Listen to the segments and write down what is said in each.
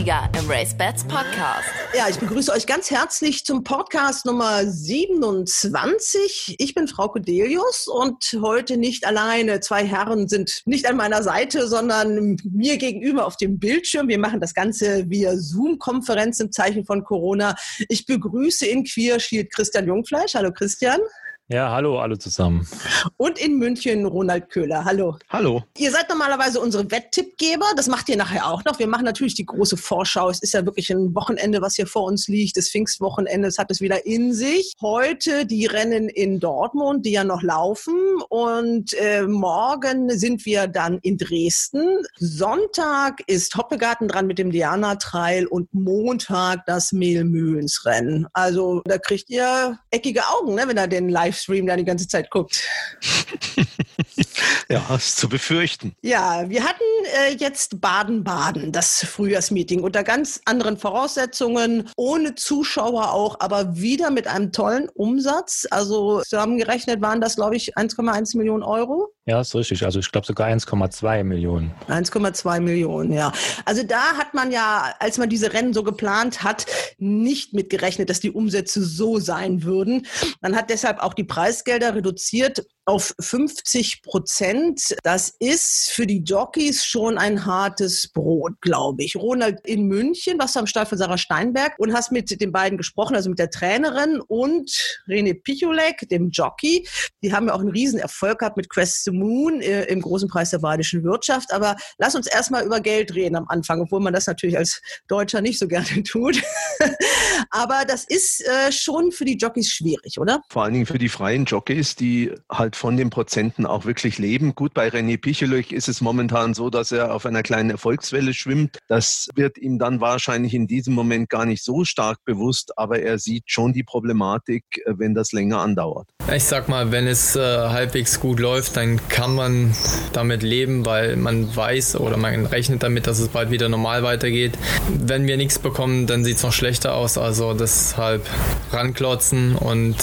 Sieger im Race Bats Podcast. Ja, ich begrüße euch ganz herzlich zum Podcast Nummer 27. Ich bin Frau Codelius und heute nicht alleine. Zwei Herren sind nicht an meiner Seite, sondern mir gegenüber auf dem Bildschirm. Wir machen das Ganze via Zoom-Konferenz im Zeichen von Corona. Ich begrüße in Queer Shield Christian Jungfleisch. Hallo Christian. Ja, hallo alle zusammen. Und in München Ronald Köhler. Hallo. Hallo. Ihr seid normalerweise unsere Wetttippgeber. Das macht ihr nachher auch noch. Wir machen natürlich die große Vorschau. Es ist ja wirklich ein Wochenende, was hier vor uns liegt. Das Pfingstwochenende. Es hat es wieder in sich. Heute die Rennen in Dortmund, die ja noch laufen. Und äh, morgen sind wir dann in Dresden. Sonntag ist Hoppegarten dran mit dem Diana Trail und Montag das Mehlmühlensrennen. Also da kriegt ihr eckige Augen, ne, wenn ihr den live Livestream da die ganze Zeit guckt. ja, ist zu befürchten. Ja, wir hatten äh, jetzt Baden-Baden, das Frühjahrsmeeting, unter ganz anderen Voraussetzungen, ohne Zuschauer auch, aber wieder mit einem tollen Umsatz. Also zusammengerechnet waren das, glaube ich, 1,1 Millionen Euro. Ja, ist richtig. Also ich glaube sogar 1,2 Millionen. 1,2 Millionen, ja. Also da hat man ja, als man diese Rennen so geplant hat, nicht mitgerechnet, dass die Umsätze so sein würden. Man hat deshalb auch die Preisgelder reduziert auf 50 Prozent. Das ist für die Jockeys schon ein hartes Brot, glaube ich. Ronald in München, was am Start von Sarah Steinberg und hast mit den beiden gesprochen, also mit der Trainerin und René Picholek, dem Jockey. Die haben ja auch einen riesen Erfolg gehabt mit Quest the Moon äh, im großen Preis der badischen Wirtschaft. Aber lass uns erstmal über Geld reden am Anfang, obwohl man das natürlich als Deutscher nicht so gerne tut. Aber das ist äh, schon für die Jockeys schwierig, oder? Vor allen Dingen für die freien Jockeys, die halt von den Prozenten auch wirklich leben. Gut, bei René Pichelöch ist es momentan so, dass er auf einer kleinen Erfolgswelle schwimmt. Das wird ihm dann wahrscheinlich in diesem Moment gar nicht so stark bewusst, aber er sieht schon die Problematik, äh, wenn das länger andauert. Ich sag mal, wenn es äh, halbwegs gut läuft, dann kann man damit leben, weil man weiß oder man rechnet damit, dass es bald wieder normal weitergeht. Wenn wir nichts bekommen, dann sieht es noch schlechter aus. Also deshalb ranklotzen und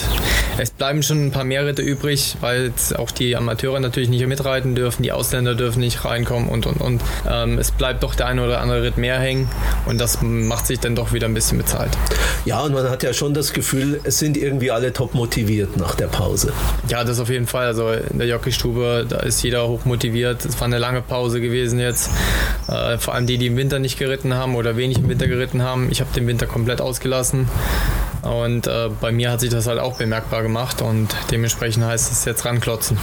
es bleiben schon ein paar mehr Ritte übrig, weil jetzt auch die Amateure natürlich nicht mitreiten dürfen, die Ausländer dürfen nicht reinkommen und und und. Ähm, es bleibt doch der eine oder andere Ritt mehr hängen und das macht sich dann doch wieder ein bisschen bezahlt. Ja, und man hat ja schon das Gefühl, es sind irgendwie alle top motiviert nach der Pause. Ja, das auf jeden Fall. Also in der Jockeystube, da ist jeder hoch motiviert. Es war eine lange Pause gewesen jetzt. Äh, vor allem die, die im Winter nicht geritten haben oder wenig im Winter geritten haben. Ich habe den Winter komplett ausgelassen. Und äh, bei mir hat sich das halt auch bemerkbar gemacht und dementsprechend heißt es jetzt ranklotzen.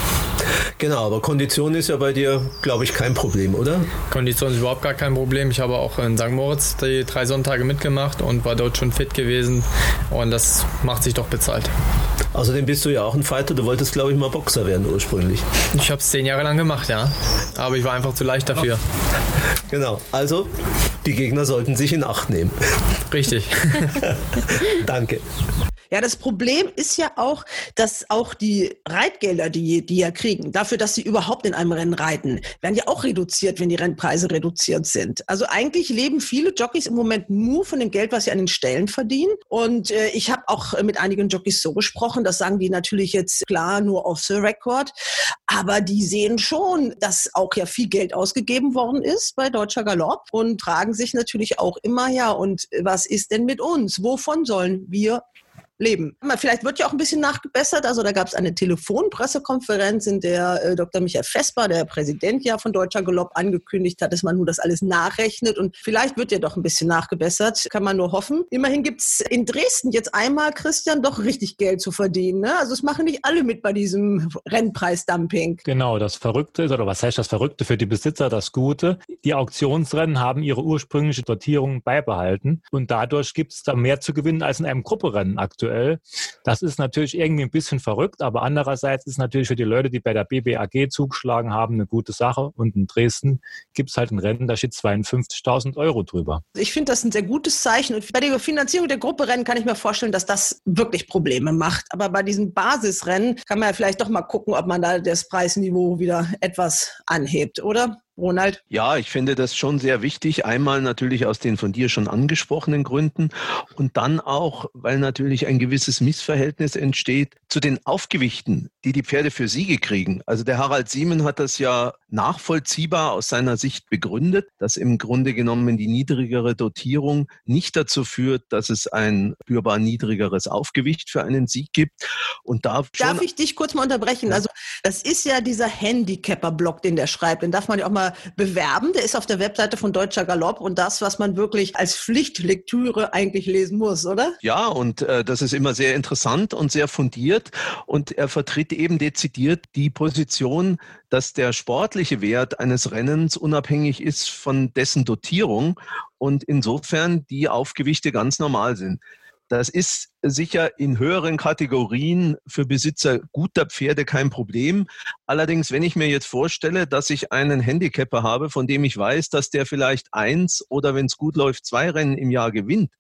Genau, aber Kondition ist ja bei dir, glaube ich, kein Problem, oder? Kondition ist überhaupt gar kein Problem. Ich habe auch in St. Moritz die drei Sonntage mitgemacht und war dort schon fit gewesen und das macht sich doch bezahlt. Außerdem bist du ja auch ein Fighter. Du wolltest, glaube ich, mal Boxer werden ursprünglich. Ich habe es zehn Jahre lang gemacht, ja. Aber ich war einfach zu leicht dafür. Genau. Also, die Gegner sollten sich in Acht nehmen. Richtig. Danke. Danke. Ja, das Problem ist ja auch, dass auch die Reitgelder, die die ja kriegen, dafür, dass sie überhaupt in einem Rennen reiten, werden ja auch reduziert, wenn die Rennpreise reduziert sind. Also eigentlich leben viele Jockeys im Moment nur von dem Geld, was sie an den Stellen verdienen. Und äh, ich habe auch mit einigen Jockeys so gesprochen, das sagen die natürlich jetzt klar nur off the record, aber die sehen schon, dass auch ja viel Geld ausgegeben worden ist bei Deutscher Galopp und fragen sich natürlich auch immer, ja, und was ist denn mit uns? Wovon sollen wir leben. Vielleicht wird ja auch ein bisschen nachgebessert. Also da gab es eine Telefonpressekonferenz, in der äh, Dr. Michael Vesper, der Präsident ja von Deutscher Galopp, angekündigt hat, dass man nur das alles nachrechnet. Und vielleicht wird ja doch ein bisschen nachgebessert. Kann man nur hoffen. Immerhin gibt es in Dresden jetzt einmal, Christian, doch richtig Geld zu verdienen. Ne? Also es machen nicht alle mit bei diesem Rennpreisdumping. Genau, das Verrückte ist, oder was heißt das Verrückte für die Besitzer, das Gute. Die Auktionsrennen haben ihre ursprüngliche Dotierung beibehalten. Und dadurch gibt es da mehr zu gewinnen als in einem Grupperennen aktuell aktuell. Das ist natürlich irgendwie ein bisschen verrückt, aber andererseits ist natürlich für die Leute, die bei der BBAG zugeschlagen haben, eine gute Sache. Und in Dresden gibt es halt ein Rennen, da steht 52.000 Euro drüber. Ich finde das ein sehr gutes Zeichen. Und bei der Finanzierung der Grupperennen kann ich mir vorstellen, dass das wirklich Probleme macht. Aber bei diesen Basisrennen kann man ja vielleicht doch mal gucken, ob man da das Preisniveau wieder etwas anhebt, oder? Ronald? Ja, ich finde das schon sehr wichtig. Einmal natürlich aus den von dir schon angesprochenen Gründen und dann auch, weil natürlich ein gewisses Missverhältnis entsteht zu den Aufgewichten die die Pferde für Siege kriegen. Also der Harald Siemen hat das ja nachvollziehbar aus seiner Sicht begründet, dass im Grunde genommen die niedrigere Dotierung nicht dazu führt, dass es ein spürbar niedrigeres Aufgewicht für einen Sieg gibt. Und da Darf ich dich kurz mal unterbrechen? Also das ist ja dieser Handicapper-Blog, den der schreibt. Den darf man ja auch mal bewerben. Der ist auf der Webseite von Deutscher Galopp und das, was man wirklich als Pflichtlektüre eigentlich lesen muss, oder? Ja, und äh, das ist immer sehr interessant und sehr fundiert. Und er vertritt eben dezidiert die Position, dass der sportliche Wert eines Rennens unabhängig ist von dessen Dotierung und insofern die Aufgewichte ganz normal sind. Das ist sicher in höheren Kategorien für Besitzer guter Pferde kein Problem. Allerdings, wenn ich mir jetzt vorstelle, dass ich einen Handicapper habe, von dem ich weiß, dass der vielleicht eins oder wenn es gut läuft, zwei Rennen im Jahr gewinnt,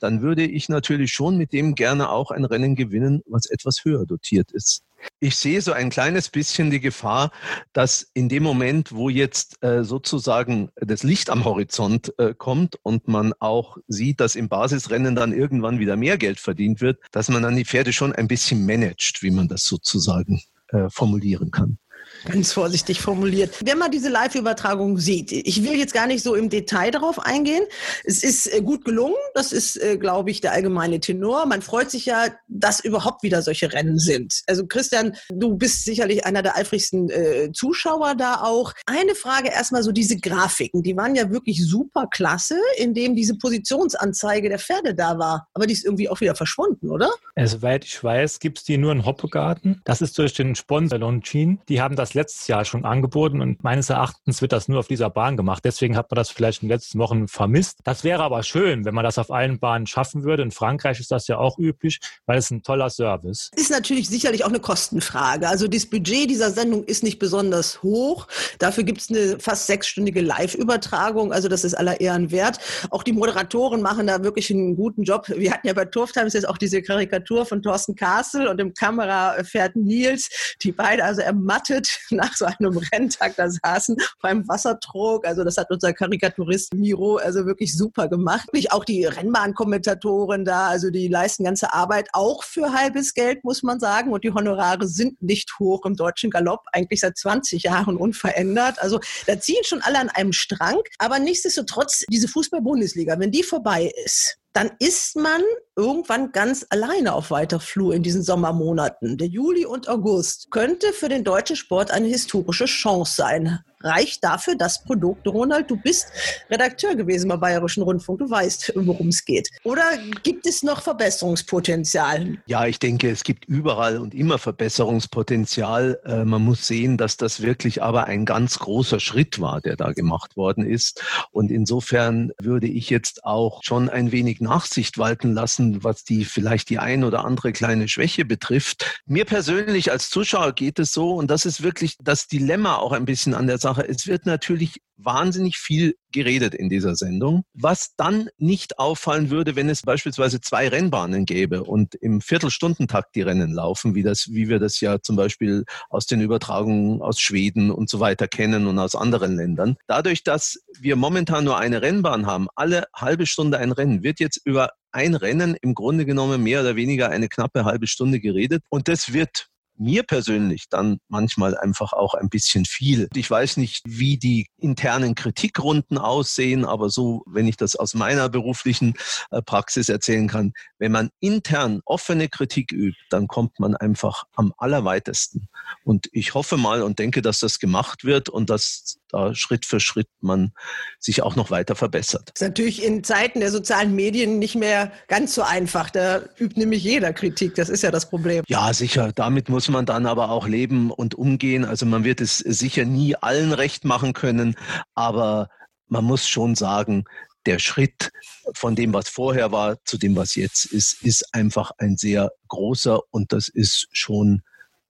dann würde ich natürlich schon mit dem gerne auch ein Rennen gewinnen, was etwas höher dotiert ist. Ich sehe so ein kleines bisschen die Gefahr, dass in dem Moment, wo jetzt äh, sozusagen das Licht am Horizont äh, kommt und man auch sieht, dass im Basisrennen dann irgendwann wieder mehr Geld verdient wird, dass man dann die Pferde schon ein bisschen managt, wie man das sozusagen äh, formulieren kann. Ganz vorsichtig formuliert. Wenn man diese Live-Übertragung sieht, ich will jetzt gar nicht so im Detail darauf eingehen. Es ist äh, gut gelungen. Das ist, äh, glaube ich, der allgemeine Tenor. Man freut sich ja, dass überhaupt wieder solche Rennen sind. Also Christian, du bist sicherlich einer der eifrigsten äh, Zuschauer da auch. Eine Frage erstmal so diese Grafiken. Die waren ja wirklich super klasse, indem diese Positionsanzeige der Pferde da war. Aber die ist irgendwie auch wieder verschwunden, oder? Soweit ich weiß, gibt es die nur in Hoppegarten. Das ist durch den Sponsor Longines. Die haben das letztes Jahr schon angeboten und meines Erachtens wird das nur auf dieser Bahn gemacht. Deswegen hat man das vielleicht in den letzten Wochen vermisst. Das wäre aber schön, wenn man das auf allen Bahnen schaffen würde. In Frankreich ist das ja auch üblich, weil es ein toller Service. Ist natürlich sicherlich auch eine Kostenfrage. Also das Budget dieser Sendung ist nicht besonders hoch. Dafür gibt es eine fast sechsstündige Live-Übertragung. Also das ist aller Ehren wert. Auch die Moderatoren machen da wirklich einen guten Job. Wir hatten ja bei Turf Times jetzt auch diese Karikatur von Thorsten Kassel und dem Kamerafährt Nils, die beide also ermattet nach so einem Renntag da saßen beim Wassertrog. Also das hat unser Karikaturist Miro also wirklich super gemacht. Auch die Rennbahnkommentatoren da, also die leisten ganze Arbeit auch für halbes Geld, muss man sagen. Und die Honorare sind nicht hoch im deutschen Galopp, eigentlich seit 20 Jahren unverändert. Also da ziehen schon alle an einem Strang. Aber nichtsdestotrotz, diese Fußball-Bundesliga, wenn die vorbei ist, dann ist man irgendwann ganz alleine auf weiter Flur in diesen Sommermonaten. Der Juli und August könnte für den deutschen Sport eine historische Chance sein reicht dafür das Produkt. Ronald, du bist Redakteur gewesen beim Bayerischen Rundfunk, du weißt, worum es geht. Oder gibt es noch Verbesserungspotenzial? Ja, ich denke, es gibt überall und immer Verbesserungspotenzial. Äh, man muss sehen, dass das wirklich aber ein ganz großer Schritt war, der da gemacht worden ist. Und insofern würde ich jetzt auch schon ein wenig Nachsicht walten lassen, was die vielleicht die ein oder andere kleine Schwäche betrifft. Mir persönlich als Zuschauer geht es so, und das ist wirklich das Dilemma auch ein bisschen an der Sache Sache. Es wird natürlich wahnsinnig viel geredet in dieser Sendung, was dann nicht auffallen würde, wenn es beispielsweise zwei Rennbahnen gäbe und im Viertelstundentakt die Rennen laufen, wie das, wie wir das ja zum Beispiel aus den Übertragungen aus Schweden und so weiter kennen und aus anderen Ländern. Dadurch, dass wir momentan nur eine Rennbahn haben, alle halbe Stunde ein Rennen, wird jetzt über ein Rennen im Grunde genommen mehr oder weniger eine knappe halbe Stunde geredet und das wird mir persönlich dann manchmal einfach auch ein bisschen viel. Ich weiß nicht, wie die internen Kritikrunden aussehen, aber so, wenn ich das aus meiner beruflichen äh, Praxis erzählen kann, wenn man intern offene Kritik übt, dann kommt man einfach am allerweitesten. Und ich hoffe mal und denke, dass das gemacht wird und dass da Schritt für Schritt man sich auch noch weiter verbessert. Das ist natürlich in Zeiten der sozialen Medien nicht mehr ganz so einfach. Da übt nämlich jeder Kritik. Das ist ja das Problem. Ja, sicher. Damit muss man dann aber auch leben und umgehen. Also man wird es sicher nie allen recht machen können, aber man muss schon sagen, der Schritt von dem, was vorher war, zu dem, was jetzt ist, ist einfach ein sehr großer und das ist schon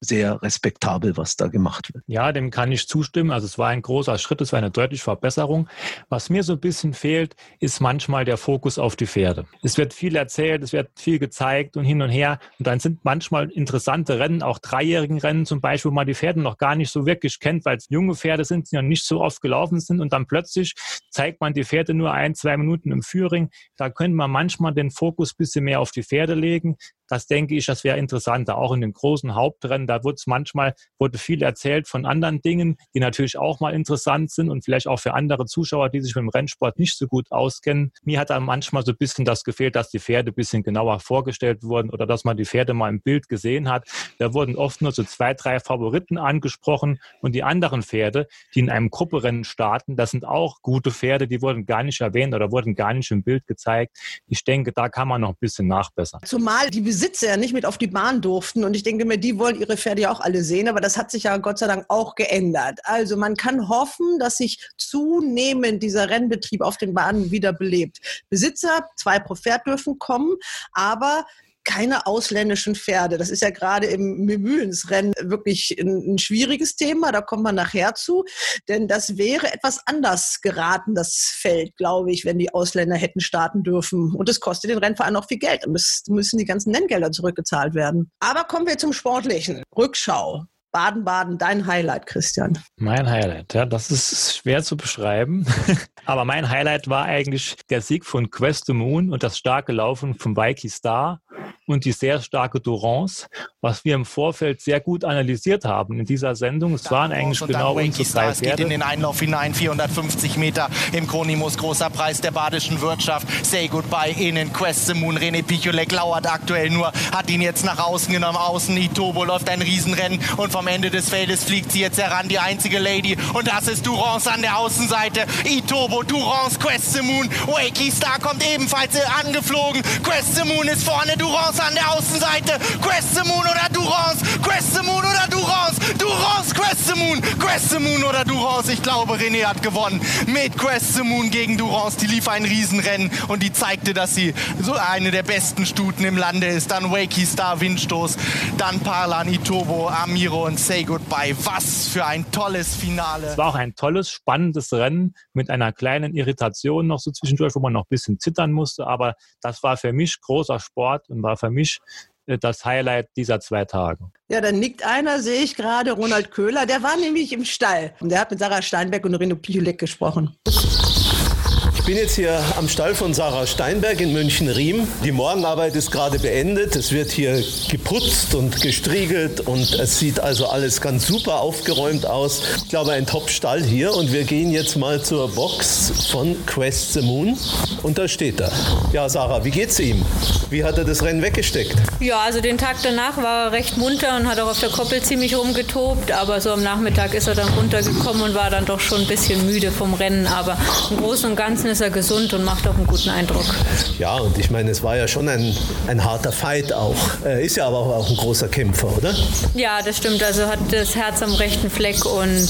sehr respektabel, was da gemacht wird. Ja, dem kann ich zustimmen. Also es war ein großer Schritt, es war eine deutliche Verbesserung. Was mir so ein bisschen fehlt, ist manchmal der Fokus auf die Pferde. Es wird viel erzählt, es wird viel gezeigt und hin und her. Und dann sind manchmal interessante Rennen, auch dreijährigen Rennen zum Beispiel, wo man die Pferde noch gar nicht so wirklich kennt, weil es junge Pferde sind, die noch nicht so oft gelaufen sind. Und dann plötzlich zeigt man die Pferde nur ein, zwei Minuten im Führing. Da könnte man manchmal den Fokus ein bisschen mehr auf die Pferde legen. Das denke ich, das wäre interessanter. Auch in den großen Hauptrennen, da wurde es manchmal, wurde viel erzählt von anderen Dingen, die natürlich auch mal interessant sind und vielleicht auch für andere Zuschauer, die sich mit dem Rennsport nicht so gut auskennen. Mir hat da manchmal so ein bisschen das gefehlt, dass die Pferde ein bisschen genauer vorgestellt wurden oder dass man die Pferde mal im Bild gesehen hat. Da wurden oft nur so zwei, drei Favoriten angesprochen und die anderen Pferde, die in einem Grupperennen starten, das sind auch gute Pferde, die wurden gar nicht erwähnt oder wurden gar nicht im Bild gezeigt. Ich denke, da kann man noch ein bisschen nachbessern. Zumal die Besitzer ja nicht mit auf die Bahn durften und ich denke mir, die wollen ihre Pferde ja auch alle sehen, aber das hat sich ja Gott sei Dank auch geändert. Also man kann hoffen, dass sich zunehmend dieser Rennbetrieb auf den Bahnen wieder belebt. Besitzer, zwei pro Pferd dürfen kommen, aber keine ausländischen Pferde. Das ist ja gerade im Mühlensrennen wirklich ein, ein, schwieriges Thema. Da kommt man nachher zu. Denn das wäre etwas anders geraten, das Feld, glaube ich, wenn die Ausländer hätten starten dürfen. Und es kostet den Rennverein auch viel Geld. Da müssen die ganzen Nenngelder zurückgezahlt werden. Aber kommen wir zum Sportlichen. Rückschau. Baden-Baden, dein Highlight, Christian? Mein Highlight, ja, das ist schwer zu beschreiben. Aber mein Highlight war eigentlich der Sieg von Quest the Moon und das starke Laufen von Vicky Star und die sehr starke Durance, was wir im Vorfeld sehr gut analysiert haben in dieser Sendung. Es waren eigentlich genau unsere drei Es geht in den Einlauf hinein, 450 Meter im Kronimus, großer Preis der badischen Wirtschaft. Say Goodbye in Quest the Moon. René Picholek lauert aktuell nur, hat ihn jetzt nach außen genommen. Außen Itobo läuft ein Riesenrennen und vom Ende des Feldes fliegt sie jetzt heran, die einzige Lady. Und das ist Durance an der Außenseite. Itobo, Durance, Quest the Moon. Wakey Star kommt ebenfalls angeflogen. Quest the Moon ist vorne, Durance an der Außenseite. Quest the Moon oder Durance. Quest the Moon oder Durance. Durance, Quest the Moon. Quest the Moon oder Durance. Ich glaube, René hat gewonnen. Mit Quest the Moon gegen Durance. Die lief ein Riesenrennen und die zeigte, dass sie so eine der besten Stuten im Lande ist. Dann Wakey Star, Windstoß. Dann Parlan, Itobo, Amiro und Say Goodbye. Was für ein tolles Finale. Es war auch ein tolles, spannendes Rennen mit einer kleinen Irritation noch so zwischendurch, wo man noch ein bisschen zittern musste. Aber das war für mich großer Sport und war für mich äh, das Highlight dieser zwei Tage. Ja, dann nickt einer, sehe ich gerade, Ronald Köhler. Der war nämlich im Stall und der hat mit Sarah Steinberg und Reno Pichulek gesprochen. Ich bin jetzt hier am Stall von Sarah Steinberg in München-Riem. Die Morgenarbeit ist gerade beendet. Es wird hier geputzt und gestriegelt und es sieht also alles ganz super aufgeräumt aus. Ich glaube, ein Top-Stall hier und wir gehen jetzt mal zur Box von Quest the Moon und da steht er. Ja, Sarah, wie geht's ihm? Wie hat er das Rennen weggesteckt? Ja, also den Tag danach war er recht munter und hat auch auf der Koppel ziemlich rumgetobt, aber so am Nachmittag ist er dann runtergekommen und war dann doch schon ein bisschen müde vom Rennen. Aber im Großen und Ganzen ist er gesund und macht auch einen guten Eindruck. Ja, und ich meine, es war ja schon ein, ein harter Fight auch. Er ist ja aber auch ein großer Kämpfer, oder? Ja, das stimmt. Also hat das Herz am rechten Fleck und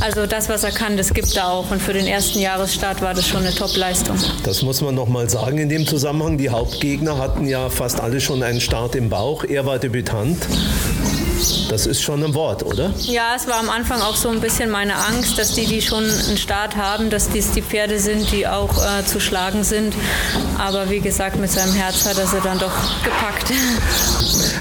also das, was er kann, das gibt er auch. Und für den ersten Jahresstart war das schon eine Top-Leistung. Das muss man noch mal sagen in dem Zusammenhang. Die Hauptgegner hatten ja fast alle schon einen Start im Bauch. Er war Debütant. Das ist schon ein Wort, oder? Ja, es war am Anfang auch so ein bisschen meine Angst, dass die, die schon einen Start haben, dass dies die Pferde sind, die auch äh, zu schlagen sind. Aber wie gesagt, mit seinem Herz hat er sie dann doch gepackt.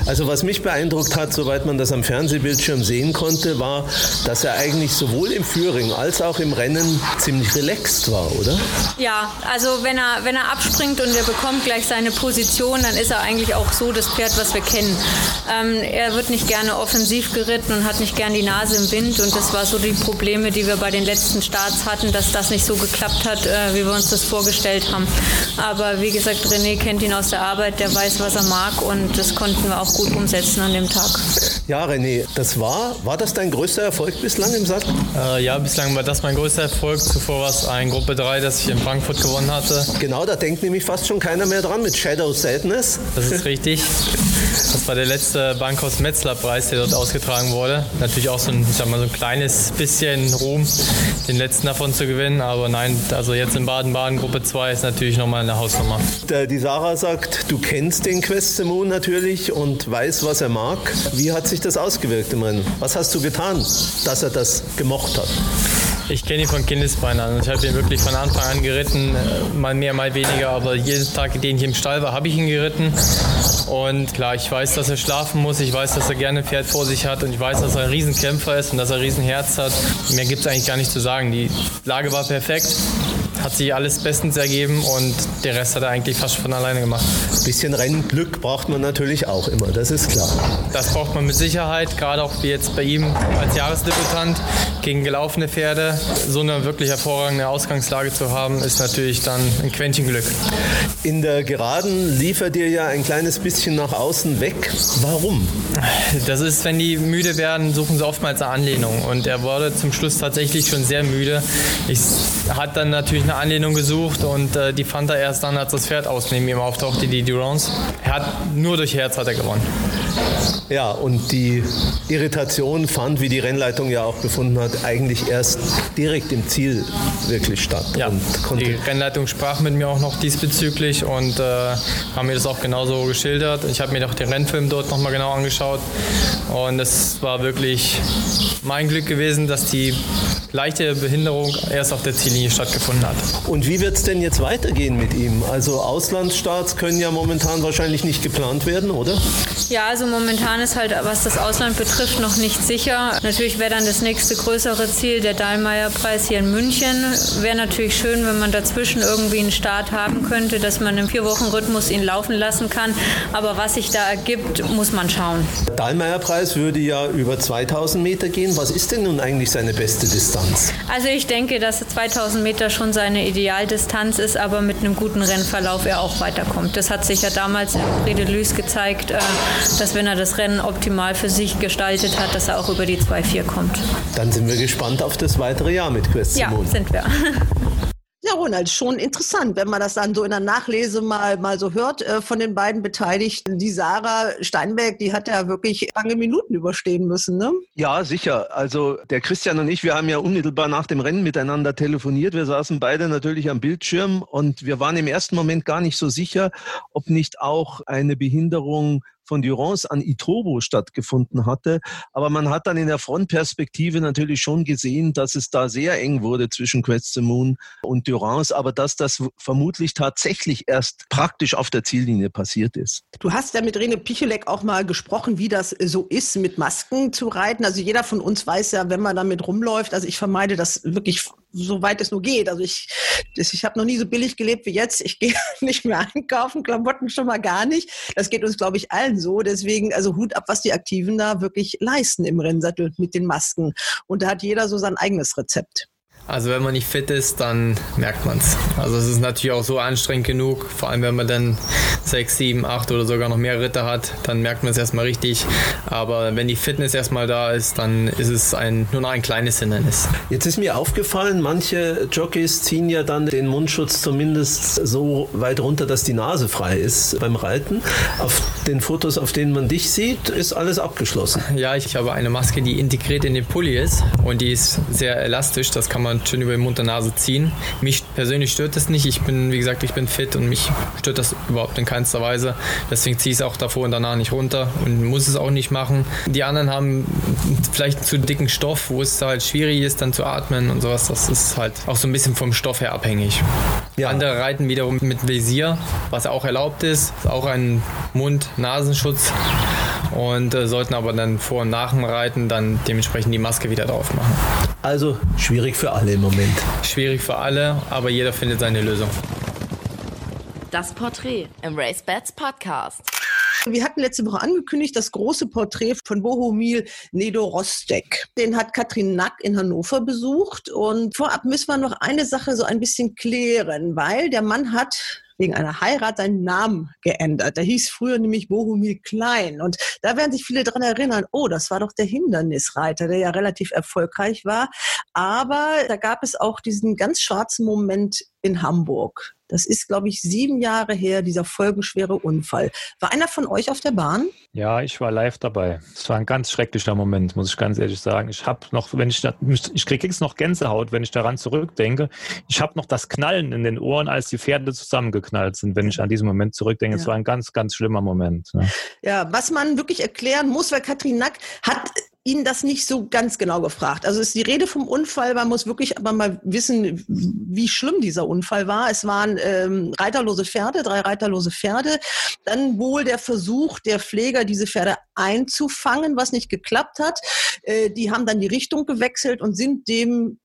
Also was mich beeindruckt hat, soweit man das am Fernsehbildschirm sehen konnte, war, dass er eigentlich sowohl im Führing als auch im Rennen ziemlich relaxed war, oder? Ja, also wenn er, wenn er abspringt und er bekommt gleich seine Position, dann ist er eigentlich auch so das Pferd, was wir kennen. Ähm, er wird nicht gerne offensiv geritten und hat nicht gern die Nase im Wind und das war so die Probleme, die wir bei den letzten Starts hatten, dass das nicht so geklappt hat, äh, wie wir uns das vorgestellt haben. Aber wie gesagt, René kennt ihn aus der Arbeit, der weiß, was er mag und das konnten wir auch gut umsetzen an dem Tag. Ja, René, das war, war das dein größter Erfolg bislang im Sattel? Äh, ja, bislang war das mein größter Erfolg. Zuvor war es ein Gruppe 3, das ich in Frankfurt gewonnen hatte. Genau, da denkt nämlich fast schon keiner mehr dran mit Shadow Sadness. Das ist richtig. Das war der letzte Bankhaus Metzler Preis, der dort ausgetragen wurde. Natürlich auch so ein, ich sag mal, so ein kleines bisschen Ruhm, den letzten davon zu gewinnen. Aber nein, also jetzt in Baden-Baden Gruppe 2 ist natürlich nochmal eine Hausnummer. Die Sarah sagt, du kennst den Quest Moon natürlich und weißt, was er mag. Wie hat sich das ausgewirkt im Rennen? Was hast du getan, dass er das gemocht hat? Ich kenne ihn von Kindesbeinen an. Ich habe ihn wirklich von Anfang an geritten, mal mehr, mal weniger. Aber jeden Tag, den ich im Stall war, habe ich ihn geritten. Und klar, ich weiß, dass er schlafen muss. Ich weiß, dass er gerne ein Pferd vor sich hat. Und ich weiß, dass er ein Riesenkämpfer ist und dass er ein Riesenherz hat. Mehr gibt es eigentlich gar nicht zu sagen. Die Lage war perfekt hat sich alles bestens ergeben und der Rest hat er eigentlich fast von alleine gemacht. Ein bisschen Rennglück braucht man natürlich auch immer, das ist klar. Das braucht man mit Sicherheit, gerade auch wie jetzt bei ihm als Jahresdebutant gegen gelaufene Pferde. So eine wirklich hervorragende Ausgangslage zu haben, ist natürlich dann ein Quäntchen Glück. In der Geraden liefert ihr ja ein kleines bisschen nach außen weg. Warum? Das ist, wenn die müde werden, suchen sie oftmals eine Anlehnung. Und er wurde zum Schluss tatsächlich schon sehr müde. Ich hat dann natürlich eine Anlehnung gesucht und äh, die fand er erst dann, als das Pferd aus neben ihm auftauchte, die Durance. Er hat nur durch Herz hat er gewonnen. Ja, und die Irritation fand, wie die Rennleitung ja auch befunden hat, eigentlich erst direkt im Ziel wirklich statt. Ja, die Rennleitung sprach mit mir auch noch diesbezüglich und äh, haben mir das auch genauso geschildert. Ich habe mir doch den Rennfilm dort nochmal genau angeschaut und es war wirklich mein Glück gewesen, dass die leichte Behinderung erst auf der Ziellinie stattgefunden hat. Und wie wird es denn jetzt weitergehen mit ihm? Also Auslandsstarts können ja momentan wahrscheinlich nicht geplant werden, oder? Ja, also momentan ist halt, was das Ausland betrifft, noch nicht sicher. Natürlich wäre dann das nächste größere Ziel der Dahlmeier-Preis hier in München. Wäre natürlich schön, wenn man dazwischen irgendwie einen Start haben könnte, dass man im Vier-Wochen-Rhythmus ihn laufen lassen kann. Aber was sich da ergibt, muss man schauen. Der Dahlmeier-Preis würde ja über 2000 Meter gehen. Was ist denn nun eigentlich seine beste Distanz? Also ich denke, dass 2000 Meter schon seine Idealdistanz ist, aber mit einem guten Rennverlauf er auch weiterkommt. Das hat sich ja damals in Prix Lys gezeigt, äh, dass wenn er das Rennen optimal für sich gestaltet hat, dass er auch über die 2-4 kommt. Dann sind wir gespannt auf das weitere Jahr mit Quest Ja, Simon. sind wir. Ja, Ronald, schon interessant, wenn man das dann so in der Nachlese mal, mal so hört äh, von den beiden Beteiligten. Die Sarah Steinberg, die hat ja wirklich lange Minuten überstehen müssen, ne? Ja, sicher. Also der Christian und ich, wir haben ja unmittelbar nach dem Rennen miteinander telefoniert. Wir saßen beide natürlich am Bildschirm und wir waren im ersten Moment gar nicht so sicher, ob nicht auch eine Behinderung von Durance an Itobo stattgefunden hatte. Aber man hat dann in der Frontperspektive natürlich schon gesehen, dass es da sehr eng wurde zwischen Quest the Moon und Durance, aber dass das vermutlich tatsächlich erst praktisch auf der Ziellinie passiert ist. Du hast ja mit Rene Picholek auch mal gesprochen, wie das so ist, mit Masken zu reiten. Also jeder von uns weiß ja, wenn man damit rumläuft, also ich vermeide das wirklich so weit es nur geht. Also ich, ich habe noch nie so billig gelebt wie jetzt. Ich gehe nicht mehr einkaufen, Klamotten schon mal gar nicht. Das geht uns, glaube ich, allen so. Deswegen, also Hut ab, was die Aktiven da wirklich leisten im Rennsattel mit den Masken. Und da hat jeder so sein eigenes Rezept. Also wenn man nicht fit ist, dann merkt man es. Also es ist natürlich auch so anstrengend genug, vor allem wenn man dann sechs, sieben, acht oder sogar noch mehr Ritter hat, dann merkt man es erstmal richtig. Aber wenn die Fitness erstmal da ist, dann ist es ein, nur noch ein kleines Hindernis. Jetzt ist mir aufgefallen, manche Jockeys ziehen ja dann den Mundschutz zumindest so weit runter, dass die Nase frei ist beim Reiten. Auf den Fotos, auf denen man dich sieht, ist alles abgeschlossen. Ja, ich habe eine Maske, die integriert in den Pulli ist und die ist sehr elastisch. Das kann man schön über den Mund und Nase ziehen. Mich persönlich stört das nicht. Ich bin, wie gesagt, ich bin fit und mich stört das überhaupt in keinster Weise. Deswegen ziehe ich es auch davor und danach nicht runter und muss es auch nicht machen. Die anderen haben vielleicht zu dicken Stoff, wo es halt schwierig ist, dann zu atmen und sowas. Das ist halt auch so ein bisschen vom Stoff her abhängig. Ja. Andere reiten wiederum mit Visier, was auch erlaubt ist. Ist auch ein Mund-Nasenschutz und äh, sollten aber dann vor und nach dem Reiten dann dementsprechend die Maske wieder drauf machen. Also schwierig für alle im Moment. Schwierig für alle, aber jeder findet seine Lösung. Das Porträt im Race Bats Podcast. Wir hatten letzte Woche angekündigt, das große Porträt von Bohumil Nedo Rostek. Den hat Katrin Nack in Hannover besucht. Und vorab müssen wir noch eine Sache so ein bisschen klären, weil der Mann hat wegen einer Heirat seinen Namen geändert. Der hieß früher nämlich Bohumil Klein. Und da werden sich viele dran erinnern, oh, das war doch der Hindernisreiter, der ja relativ erfolgreich war. Aber da gab es auch diesen ganz schwarzen Moment in Hamburg. Das ist, glaube ich, sieben Jahre her, dieser folgenschwere Unfall. War einer von euch auf der Bahn? Ja, ich war live dabei. Es war ein ganz schrecklicher Moment, muss ich ganz ehrlich sagen. Ich habe noch, wenn ich, da, ich kriege jetzt noch Gänsehaut, wenn ich daran zurückdenke. Ich habe noch das Knallen in den Ohren, als die Pferde zusammengeknallt sind, wenn ich an diesen Moment zurückdenke. Es Ja. war ein ganz, ganz schlimmer Moment. Ne? Ja, was man wirklich erklären muss, weil Katrin Nack hat ihn das nicht so ganz genau gefragt. Also es ist die Rede vom Unfall, man muss wirklich aber mal wissen, wie schlimm dieser Unfall war. Es waren ähm, reiterlose Pferde, drei reiterlose Pferde. Dann wohl der Versuch der Pfleger, diese Pferde einzufangen, was nicht geklappt hat. Äh, die haben dann die Richtung gewechselt und sind dem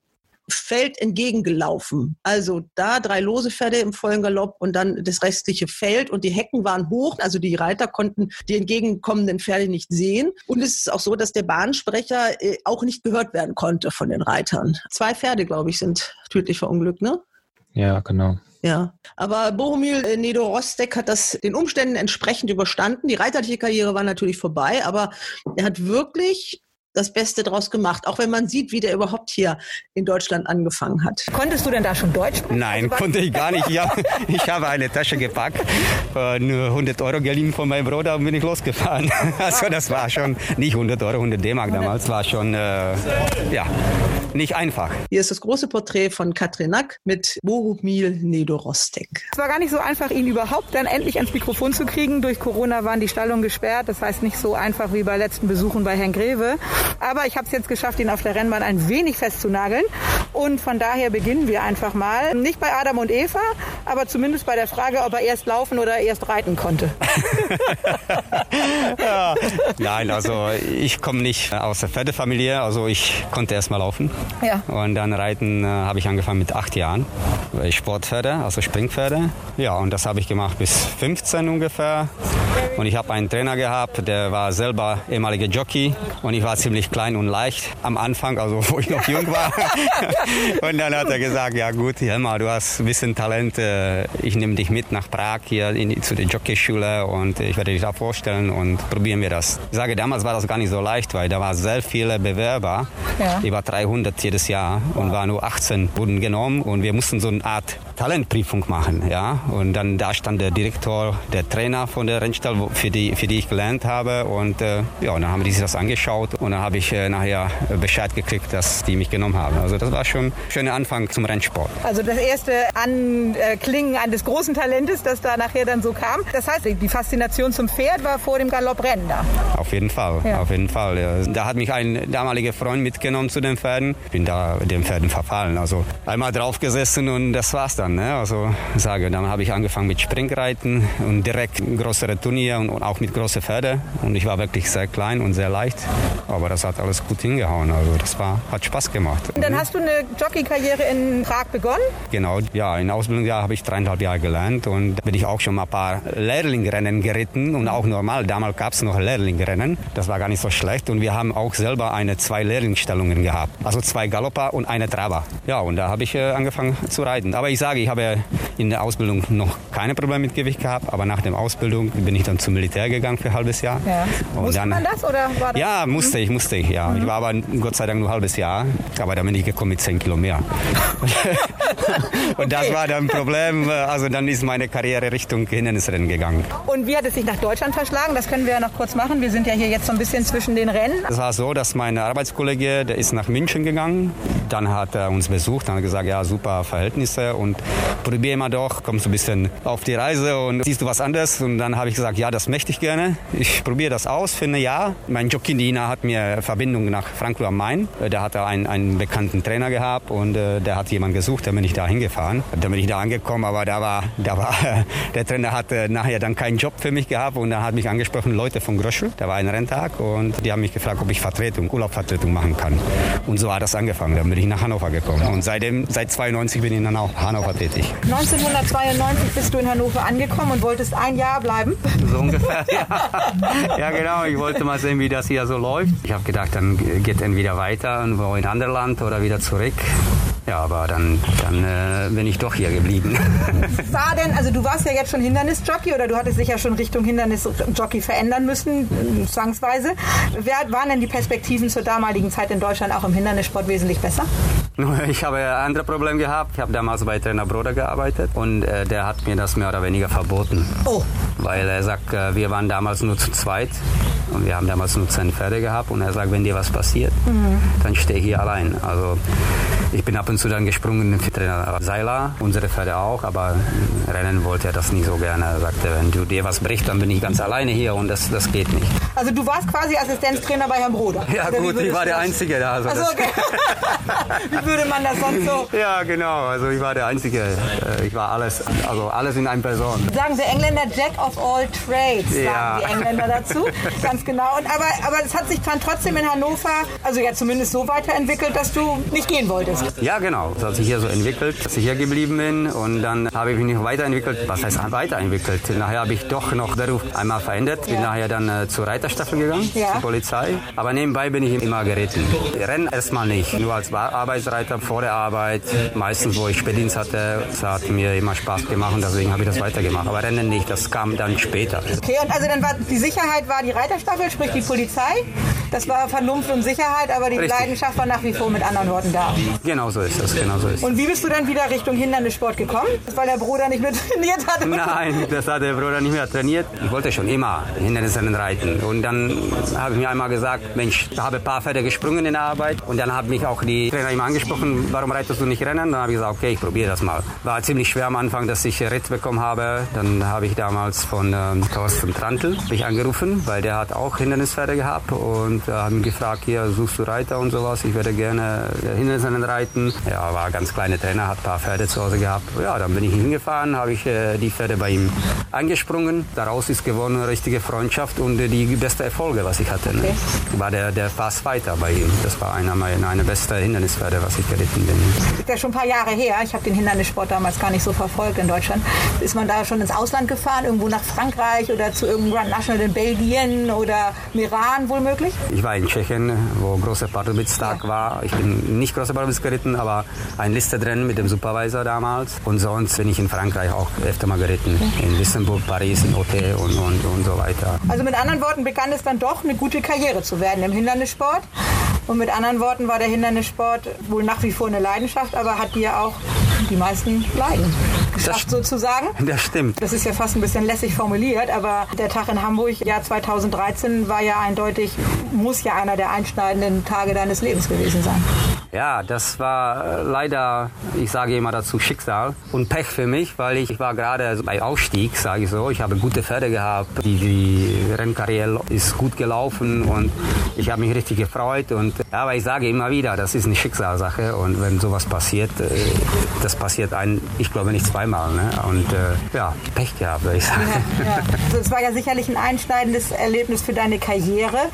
Feld entgegengelaufen. Also da drei lose Pferde im vollen Galopp und dann das restliche Feld und die Hecken waren hoch, also die Reiter konnten die entgegenkommenden Pferde nicht sehen. Und es ist auch so, dass der Bahnsprecher äh, auch nicht gehört werden konnte von den Reitern. Zwei Pferde, glaube ich, sind tödlich verunglückt, ne? Ja, genau. Ja, aber Bohumil äh, Nedo Rostek hat das den Umständen entsprechend überstanden. Die reiterliche Karriere war natürlich vorbei, aber er hat wirklich das Beste draus gemacht, auch wenn man sieht, wie der überhaupt hier in Deutschland angefangen hat. Konntest du denn da schon Deutsch sprechen? Nein, also, konnte ich gar nicht. Ja, ich habe eine Tasche gepackt, äh, nur 100 Euro geliehen von meinem Bruder und bin ich losgefahren. Also das war schon nicht 100 Euro, 100 D-Mark damals, war schon äh, ja nicht einfach. Hier ist das große Porträt von Katrin Nack mit Bohumil Nedorostek. Es war gar nicht so einfach, ihn überhaupt dann endlich ans Mikrofon zu kriegen. Durch Corona waren die Stallungen gesperrt. Das heißt nicht so einfach wie bei letzten Besuchen bei Herrn Greve. Aber ich habe es jetzt geschafft, ihn auf der Rennbahn ein wenig festzunageln. Und von daher beginnen wir einfach mal. Nicht bei Adam und Eva, aber zumindest bei der Frage, ob er erst laufen oder erst reiten konnte. ja. Nein, also ich komme nicht aus der Pferdefamilie. Also ich konnte erst mal laufen. Ja. Und dann Reiten äh, habe ich angefangen mit acht Jahren. Sportpferde, also Springpferde. Ja, und das habe ich gemacht bis 15 ungefähr. Und ich habe einen Trainer gehabt, der war selber ehemaliger Jockey. Und ich war ziemlich klein und leicht am Anfang, also wo ich noch jung war. und dann hat er gesagt, ja gut, Helma, du hast ein bisschen Talent. Äh, ich nehme dich mit nach Prag hier in, zu der Jockeyschule und ich werde dich da vorstellen und probieren wir das. Ich sage, damals war das gar nicht so leicht, weil da waren sehr viele Bewerber. Ja. Über 300 jedes Jahr und war nur 18 wurden genommen und wir mussten so eine Art Talentprüfung machen, ja. Und dann da stand der Direktor, der Trainer von der Rennstall, für die, für die ich gelernt habe und äh, ja, und dann haben die sich das angeschaut und dann habe ich äh, nachher Bescheid gekriegt, dass die mich genommen haben. Also das war schon ein schöner Anfang zum Rennsport. Also das erste Anklingen eines großen Talentes, das da nachher dann so kam. Das heißt, die Faszination zum Pferd war vor dem Galopprennen da. Auf jeden Fall, ja. auf jeden Fall. Ja. Da hat mich ein damaliger Freund mitgenommen zu den Pferden. Ich bin da den Pferden verfallen. Also einmal draufgesessen und das war's dann. Ne? Also sage, dann habe ich angefangen mit Springreiten und direkt größere Turnier und auch mit großen Pferden. Und ich war wirklich sehr klein und sehr leicht. Aber das hat alles gut hingehauen. Also das war, hat Spaß gemacht. Und dann hast du eine Jockeykarriere in Prag begonnen? Genau, ja. In Ausbildungsjahr habe ich dreieinhalb Jahre gelernt und da bin ich auch schon mal ein paar Lehrlingrennen geritten und auch normal. Damals gab es noch Lehrlingrennen. Das war gar nicht so schlecht und wir haben auch selber eine zwei Lehrlingsstellungen gehabt. Also zwei Galopper und eine Traber. Ja, und da habe ich äh, angefangen zu reiten. Aber ich sage, ich habe in der Ausbildung noch keine Probleme mit Gewicht gehabt, aber nach der Ausbildung bin ich dann zum Militär gegangen für ein halbes Jahr. Ja. Und musste dann, man das oder war das? Ja, musste ich, musste ich, ja. Mhm. Ich war aber Gott sei Dank nur ein halbes Jahr, aber dann bin ich gekommen mit 10 Kilo mehr. und okay. das war dann ein Problem, also dann ist meine Karriere Richtung Hindernisrennen gegangen. Und wie hat es sich nach Deutschland verschlagen? Das können wir ja noch kurz machen. Wir sind ja hier jetzt so ein bisschen zwischen den Rennen. Es war so, dass mein Arbeitskollege, der ist nach München gegangen, dann hat er uns besucht, dann hat gesagt, ja, super Verhältnisse und probier mal doch, kommst du ein bisschen auf die Reise und siehst du was anderes. Und dann habe ich gesagt, ja, das möchte ich gerne. Ich probiere das aus ein Jahr. Mein Jockey-Diener hat mir Verbindung nach Frankfurt am Main. Der hatte einen, einen bekannten Trainer gehabt und äh, der hat jemanden gesucht, da bin ich da hingefahren. Da bin ich da angekommen, aber da war, da war der Trainer hat äh, nachher dann keinen Job für mich gehabt und dann hat mich angesprochen Leute von Gröschel. Da war ein Renntag und die haben mich gefragt, ob ich Vertretung, Urlaubvertretung machen kann. Und so hat das angefangen. Dann bin ich nach Hannover gekommen und seitdem, seit 92 bin ich dann auch Hannover tätig. 1992 bist du in Hannover angekommen und wolltest ein Jahr bleiben? So ungefähr, ja. ja genau, ich wollte mal sehen, wie das hier so läuft. Ich habe gedacht, dann geht entweder weiter in ein anderes Land oder wieder zurück. Ja, aber dann, dann äh, bin ich doch hier geblieben. War denn, also du warst ja jetzt schon Hindernisjockey oder du hattest dich ja schon Richtung Hindernisjockey verändern müssen, zwangsweise. Wer waren denn die Perspektiven zur damaligen Zeit in Deutschland auch im Hindernissport wesentlich besser? Ich habe ein anderes Problem gehabt. Ich habe damals bei Trainer Broder gearbeitet und äh, der hat mir das mehr oder weniger verboten. Oh. Weil er sagt, äh, wir waren damals nur zu zweit und wir haben damals nur zehn Pferde gehabt und er sagt, wenn dir was passiert, mhm. dann steh hier allein. Also ich bin ab und zu dann gesprungen für Trainer Seiler, unsere Pferde auch, aber Rennen wollte er das nicht so gerne. Er sagte, wenn du dir was bricht, dann bin ich ganz alleine hier und das, das geht nicht. Also du warst quasi Assistenztrainer bei Herrn Broder? Ja gut, ich war der Einzige da. Also, also okay. wie würde man das sonst so? Ja genau, also ich war der Einzige. Äh, ich war alles, also alles in einer Person. Sagen Sie Engländer Jack of all trades, sagen ja. die Engländer dazu. Ganz genau. Und aber, aber es hat sich dann trotzdem in Hannover, also ja zumindest so weiterentwickelt, dass du nicht gehen wolltest. Ja, genau. Das hat sich hier so entwickelt, dass ich hier geblieben bin und dann habe ich mich noch weiterentwickelt. Was heißt weiterentwickelt? Nachher habe ich doch noch Beruf einmal verändert. Bin nachher dann äh, zur Reiterstaffel gegangen, ja. zur Polizei. Aber nebenbei bin ich immer geritten. Rennen erstmal nicht, nur als Arbeitsreiter vor der Arbeit. Meistens, wo ich Spätdienst hatte, das hat mir immer Spaß gemacht und deswegen habe ich das weitergemacht. Aber Rennen nicht, das kam dann später. Okay, und also dann war die Sicherheit war die Reiterstaffel, sprich die Polizei. Das war Vernunft und Sicherheit, aber die Richtig. Leidenschaft war nach wie vor mit anderen Worten da. Genau so ist das, genau so ist. Und wie bist du dann wieder Richtung Hindernissport gekommen? Weil der Bruder nicht mehr trainiert hat? Nein, das hat der Bruder nicht mehr trainiert. Ich wollte schon immer Hindernisrennen reiten. Und dann habe ich mir einmal gesagt, Mensch, ich habe ein paar Pferde gesprungen in der Arbeit. Und dann haben mich auch die Trainer immer angesprochen, warum reitest du nicht Rennen? Dann habe ich gesagt, okay, ich probiere das mal. War ziemlich schwer am Anfang, dass ich Ritt bekommen habe. Dann habe ich damals von ähm, Thorsten Trantl mich angerufen, weil der hat auch Hindernispferde gehabt und äh, haben gefragt, hier suchst du Reiter und sowas. Ich werde gerne Hindernisrennen reiten. Ja, war ein ganz kleiner Trainer, hat ein paar Pferde zu Hause gehabt. Ja, dann bin ich hingefahren, habe ich äh, die Pferde bei ihm angesprungen. Daraus ist gewonnen eine richtige Freundschaft und äh, die beste Erfolge, was ich hatte. Ne? Okay. War der, der Passfighter bei ihm. Das war einer meiner besten Hindernispferde, was ich geritten bin. Das ist ja schon ein paar Jahre her. Ich habe den Hindernissport damals gar nicht so verfolgt in Deutschland. Ist man da schon ins Ausland gefahren, irgendwo nach Frankreich oder zu irgendeinem Grand National in Belgien oder Meran wohl möglich? Ich war in Tschechien, wo großer Pardubic-Tag ja. war. Ich bin nicht großer Pardubic geritten, aber ein Liste drin mit dem Supervisor damals. Und sonst bin ich in Frankreich auch öfter mal geritten. Okay. In Luxemburg, Paris, in Hotel und, und, und so weiter. Also mit anderen Worten begann es dann doch eine gute Karriere zu werden im Hindernissport. Und mit anderen Worten war der Hindernissport wohl nach wie vor eine Leidenschaft, aber hat dir auch die meisten Leiden geschafft sozusagen. Das stimmt. Das ist ja fast ein bisschen lässig formuliert, aber der Tag in Hamburg, Jahr 2013, war ja eindeutig, muss ja einer der einschneidenden Tage deines Lebens gewesen sein. Ja, das war äh, leider, ich sage immer dazu Schicksal und Pech für mich, weil ich, ich war gerade bei Aufstieg, sage ich so. Ich habe gute Pferde gehabt, die, die Rennkarriere ist gut gelaufen und ich habe mich richtig gefreut. Und, aber ich sage immer wieder, das ist eine Schicksalsache und wenn sowas passiert, äh, das passiert ein, ich glaube nicht zweimal. Ne? Und äh, ja, Pech gehabt, würde ich sagen. Ja, ja. Also es war ja sicherlich ein einschneidendes Erlebnis für deine Karriere,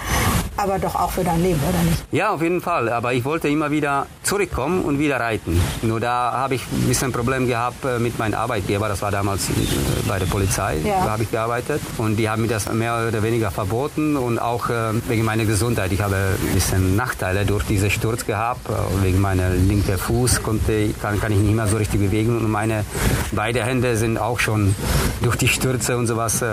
aber doch auch für dein Leben, oder nicht? Ja, auf jeden Fall. Aber ich wollte immer wieder zurückkommen und wieder reiten. Nur da habe ich ein bisschen ein Problem gehabt äh, mit meinem Arbeitgeber. Das war damals äh, bei der Polizei, ja. da habe ich gearbeitet. Und die haben mir das mehr oder weniger verboten und auch äh, wegen meiner Gesundheit. Ich habe ein bisschen Nachteile durch diesen Sturz gehabt. Wegen meiner linken Fuß konnte, kann, kann ich nicht mehr so richtig bewegen und meine beide Hände sind auch schon durch die Stürze und sowas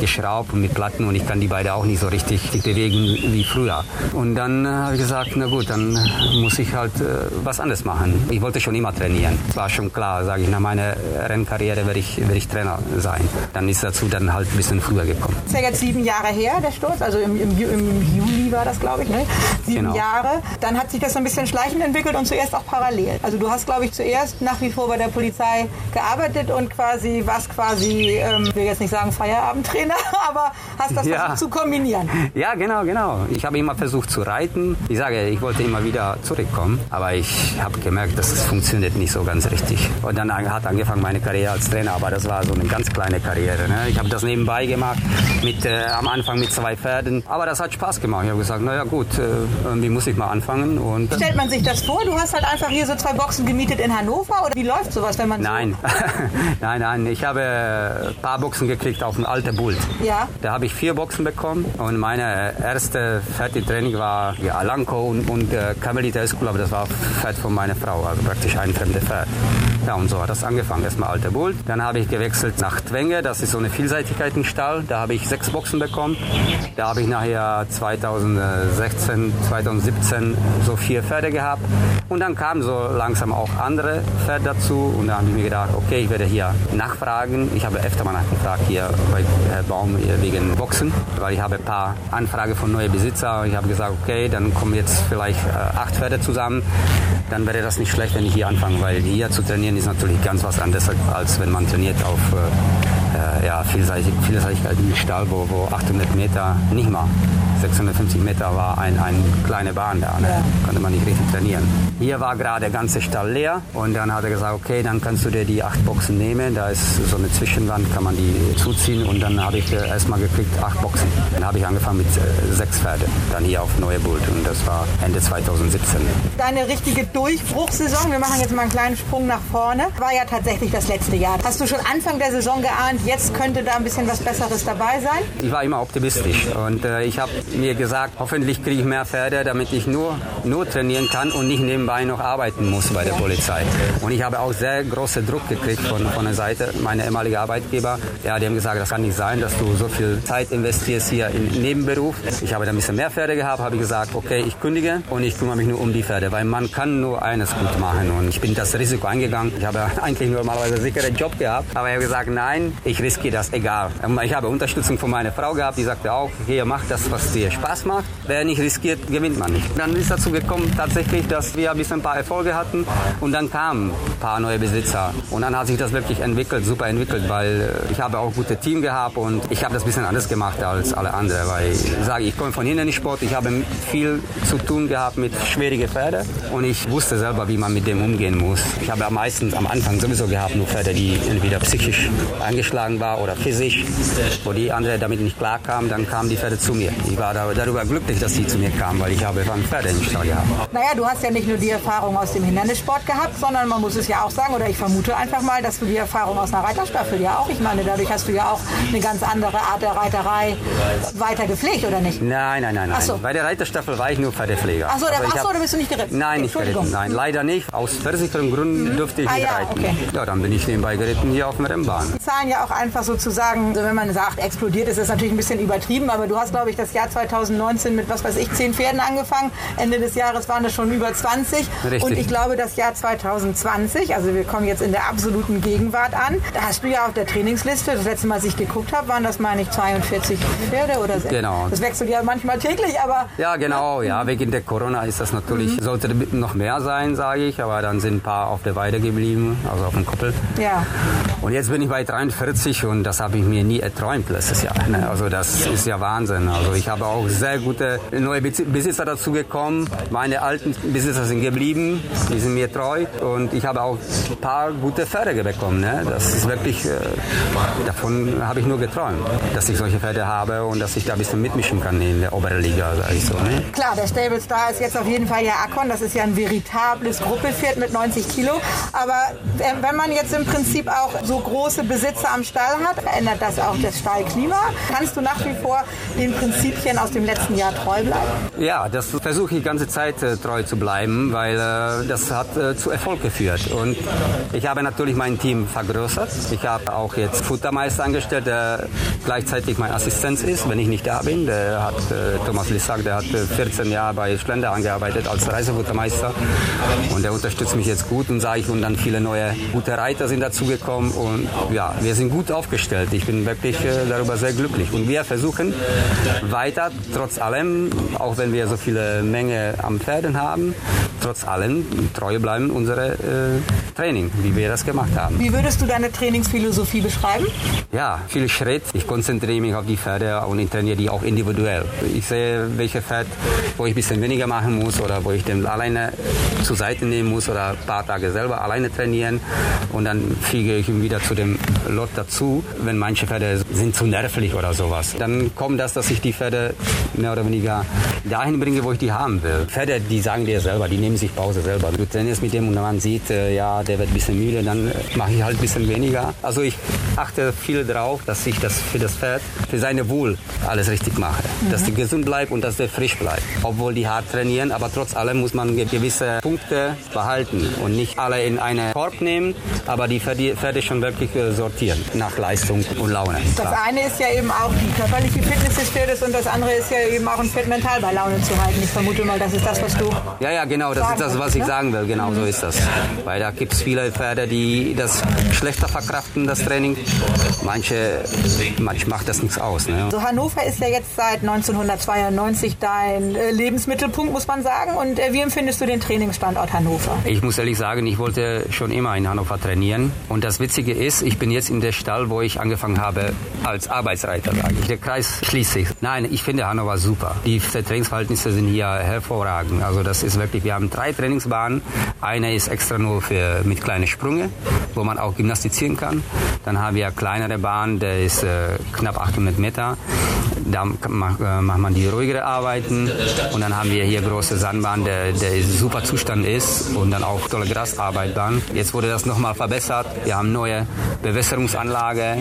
geschraubt und mit Platten und ich kann die beide auch nicht so richtig bewegen wie früher. Und dann äh, habe ich gesagt, na gut, dann muss ich halt äh, was anderes machen. Ich wollte schon immer trainieren. War schon klar, sage ich, nach meiner Rennkarriere werde ich, werde ich Trainer sein. Dann ist dazu dann halt ein bisschen früher gekommen. Das ist ja jetzt sieben Jahre her, der Sturz. Also im, im, im Juli war das, glaube ich, ne? Sieben genau. Jahre. Dann hat sich das so ein bisschen schleichend entwickelt und zuerst auch parallel. Also du hast, glaube ich, zuerst nach wie vor bei der Polizei gearbeitet und quasi, warst quasi, ähm, ich will jetzt nicht sagen Feierabendtrainer, aber hast das ja. versucht zu kombinieren. Ja, genau, genau. Ich habe immer versucht zu reiten. Ich sage, ich wollte immer wieder zurückkommen, aber ich habe gemerkt, dass es funktioniert nicht so ganz richtig. Und dann hat angefangen meine Karriere als Trainer, aber das war so eine ganz kleine Karriere. Ne? Ich habe das nebenbei gemacht, mit, äh, am Anfang mit zwei Pferden, aber das hat Spaß gemacht. Ich habe gesagt, naja gut, äh, irgendwie muss ich mal anfangen. Und wie stellt man sich das vor? Du hast halt einfach hier so zwei Boxen gemietet in Hannover oder wie läuft sowas, wenn man Nein, nein, nein. Ich habe ein paar Boxen gekriegt auf ein alter Bull. Ja. Da habe ich vier Boxen bekommen und meine erste Fertigtraining war ja, Alanco und, und äh, Camelita aber das war Pferd von meiner Frau, also praktisch ein fremdes Pferd. Ja, und so hat das angefangen. Erstmal alter Bull. Dann habe ich gewechselt nach Twenge, das ist so eine Vielseitigkeit im Stall. Da habe ich sechs Boxen bekommen. Da habe ich nachher 2016, 2017 so vier Pferde gehabt. Und dann kamen so langsam auch andere Pferde dazu. Und da habe ich mir gedacht, okay, ich werde hier nachfragen. Ich habe öfter mal nachgefragt hier bei Herr Baum wegen Boxen, weil ich habe ein paar Anfragen von neuen Besitzern. Ich habe gesagt, okay, dann kommen jetzt vielleicht äh, acht Pferde zusammen. Dann wäre das nicht schlecht, wenn ich hier anfange, weil hier zu trainieren ist natürlich ganz was anderes, als wenn man trainiert auf äh, ja, Vielseitig, Vielseitigkeit im Stall, wo, wo 800 Meter nicht mal 650 Meter war ein, ein kleine Bahn da, ne? ja. konnte man nicht richtig trainieren. Hier war gerade der ganze Stall leer und dann hat er gesagt, okay, dann kannst du dir die acht Boxen nehmen, da ist so eine Zwischenwand, kann man die zuziehen und dann habe ich äh, erstmal gekriegt acht Boxen. Dann habe ich angefangen mit äh, sechs Pferde, dann hier auf Neue Bult und das war Ende 2017. Deine richtige Durchbruchssaison, wir machen jetzt mal einen kleinen Sprung nach vorne, war ja tatsächlich das letzte Jahr. Hast du schon Anfang der Saison geahnt, jetzt könnte da ein bisschen was Besseres dabei sein? Ich war immer optimistisch und äh, ich habe mir gesagt, hoffentlich kriege ich mehr Pferde, damit ich nur, nur trainieren kann und nicht nebenbei noch arbeiten muss bei der Polizei. Und ich habe auch sehr großen Druck gekriegt von, von der Seite meiner ehemaligen Arbeitgeber. Ja, die haben gesagt, das kann nicht sein, dass du so viel Zeit investierst hier in Nebenberuf. Ich habe da ein bisschen mehr Pferde gehabt, habe gesagt, okay, ich kündige und ich kümmere mich nur um die Pferde, weil man kann nur eines gut machen und ich bin das Risiko eingegangen. Ich habe eigentlich normalerweise einen sicheren Job gehabt, aber ich habe gesagt, nein, ich riskiere das, egal. Ich habe Unterstützung von meiner Frau gehabt, die sagte auch, hier, mach das, was dir Spaß macht. Wer nicht riskiert, gewinnt man nicht. Dann ist dazu gekommen tatsächlich, dass wir ein bisschen ein paar Erfolge hatten und dann kamen ein paar neue Besitzer und dann hat sich das wirklich entwickelt, super entwickelt, weil äh, ich habe auch ein gutes Team gehabt und ich habe das ein bisschen anders gemacht als alle anderen, weil ich sage, ich komme von hinten in den Sport, ich habe viel zu tun gehabt mit schwierigen Pferden und ich wusste selber, wie man mit dem umgehen muss. Ich habe meistens am Anfang sowieso gehabt nur Pferde, die entweder psychisch angeschlagen waren oder physisch, wo die anderen damit nicht klar kamen, dann kamen die Pferde zu mir. Ich war darüber glücklich, dass sie zu mir kamen, weil ich habe ein Pferde im Stall gehabt. Naja, du hast ja nicht nur die Erfahrung aus dem Hindernissport gehabt, sondern man muss es ja auch sagen, oder ich vermute einfach mal, dass du die Erfahrung aus einer Reiterstaffel ja auch, ich meine, dadurch hast du ja auch eine ganz andere Art der Reiterei weiter gepflegt, oder nicht? Nein, nein, nein, nein. So. Bei der Reiterstaffel war ich nur Pferdepfleger. Achso, ach so, da bist du nicht geritten? Nein, nicht geritten, nein, leider nicht. Aus versicherten Gründen mhm. durfte ich ah, nicht ja, reiten. Okay. Ja, dann bin ich nebenbei geritten hier auf dem Rennbahn. Die Zahlen ja auch einfach sozusagen, also wenn man sagt, explodiert ist das natürlich ein bisschen übertrieben, aber du hast, glaube ich, das Jahr 2019 mit, was weiß ich, zehn Pferden angefangen. Ende des Jahres waren es schon über 20. Richtig. Und ich glaube, das Jahr 2020, also wir kommen jetzt in der absoluten Gegenwart an, da hast du ja auf der Trainingsliste, das letzte Mal, als ich geguckt habe, waren das, meine ich, 42 Pferde oder so. Genau. Das wechselt ja manchmal täglich, aber... Ja, genau, ja, wegen der Corona ist das natürlich, mhm. sollte noch mehr sein, sage ich, aber dann sind ein paar auf der Weide geblieben, also auf dem Koppel. Ja. Und jetzt bin ich bei 43 und das habe ich mir nie erträumt letztes Jahr. Ne? Also das ist ja Wahnsinn. Also ich habe auch sehr gute neue Besitzer dazu gekommen. Meine alten Besitzer sind geblieben, die sind mir treu und ich habe auch ein paar gute Pferde bekommen. Ne? Das ist wirklich, äh, davon habe ich nur geträumt, dass ich solche Pferde habe und dass ich da ein bisschen mitmischen kann in der oberen Liga. So, ne? Klar, der Stable Star ist jetzt auf jeden Fall ja Akon. Das ist ja ein veritables Gruppepferd mit 90 Kilo. Aber äh, wenn man jetzt im Prinzip auch so große Besitzer am Stall hat, ändert das auch das Stallklima. Kannst du nach wie vor den Prinzipien aus dem letzten Jahr treu bleiben? Ja, das versuche ich die ganze Zeit äh, treu zu bleiben, weil äh, das hat äh, zu Erfolg geführt. Und ich habe natürlich mein Team vergrößert. Ich habe auch jetzt Futtermeister angestellt, der gleichzeitig mein Assistenz ist, wenn ich nicht da bin. Der hat, äh, Thomas Lissack, der hat 14 äh, Jahre bei Schlender angearbeitet als Reisefuttermeister und der unterstützt mich jetzt gut und sage ich und dann viele neue gute Reiter sind dazugekommen und ja, wir sind gut aufgestellt. Ich bin wirklich äh, darüber sehr glücklich und wir versuchen weiter, trotz allem, auch wenn wir so viele Menge am Pferden haben, trotz allem treu bleiben unsere äh, Training, wie wir das gemacht haben. Wie würdest du deine Trainingsphilosophie beschreiben? Ja, viel Schritt. Ich konzentriere mich auf die Pferde und ich trainiere die auch individuell. Ich sehe, welche Pferd, wo ich ein bisschen weniger machen muss oder wo ich den alleine zur Seite nehmen muss oder ein paar Tage selber alleine trainieren und dann füge ich ihn wieder zu dem Lot dazu, wenn manche Pferde sind zu nervlich oder sowas. Dann kommt das, dass ich die Pferde mehr oder weniger dahin bringe, wo ich die haben will. Pferde, die sagen dir selber, die nehmen sich Pause selber. Du trainierst mit dem und man sieht, äh, ja, der wird ein bisschen müde, dann äh, mache ich halt ein bisschen weniger. Also ich achte viel darauf, dass ich das für das Pferd, für seine Wohl alles richtig mache. Mhm. Dass die gesund bleibt und dass der frisch bleibt. Obwohl die hart trainieren, aber trotz allem muss man gewisse Punkte behalten und nicht alle in einen Korb nehmen, aber die Pferde schon wirklich äh, sortieren nach Leistung und Laune. Das eine ist ja eben auch die körperliche Fitness des Pferdes und das andere ist ja eben auch ein Pferd mental bei Laune zu halten. Ich vermute mal, das ist das, was du. Ja, ja, genau, das ist das, was ich ne? sagen will. Genau, so ist das. Weil da gibt es viele Pferde, die das schlechter verkraften, das Training. Manche, manch macht das nichts aus. Ne? So Hannover ist ja jetzt seit 1992 dein äh, Lebensmittelpunkt, muss man sagen. Und äh, wie empfindest du den Trainingsstandort Hannover? Ich muss ehrlich sagen, ich wollte schon immer in Hannover trainieren. Und das Witzige ist, ich bin jetzt in der Stall, wo ich angefangen habe als Arbeitsreiter, sage ich. Der Kreis schließt sich. Nein, ich finde Hannover super. Die Trainingsverhältnisse sind hier hervorragend. Also das ist wirklich, wir haben drei Trainingsbahnen. Eine ist extra nur für, mit kleinen Sprünge, wo man auch gymnastizieren kann. Dann haben wir eine kleinere Bahn, der ist äh, knapp 800 Meter. Da macht, äh, macht man die ruhigere Arbeiten. Und dann haben wir hier große Sandbahn, der, der super Zustand ist und dann auch tolle Grasarbeitbahn. Jetzt wurde das nochmal verbessert. Wir haben neue Bewässerungsanlage,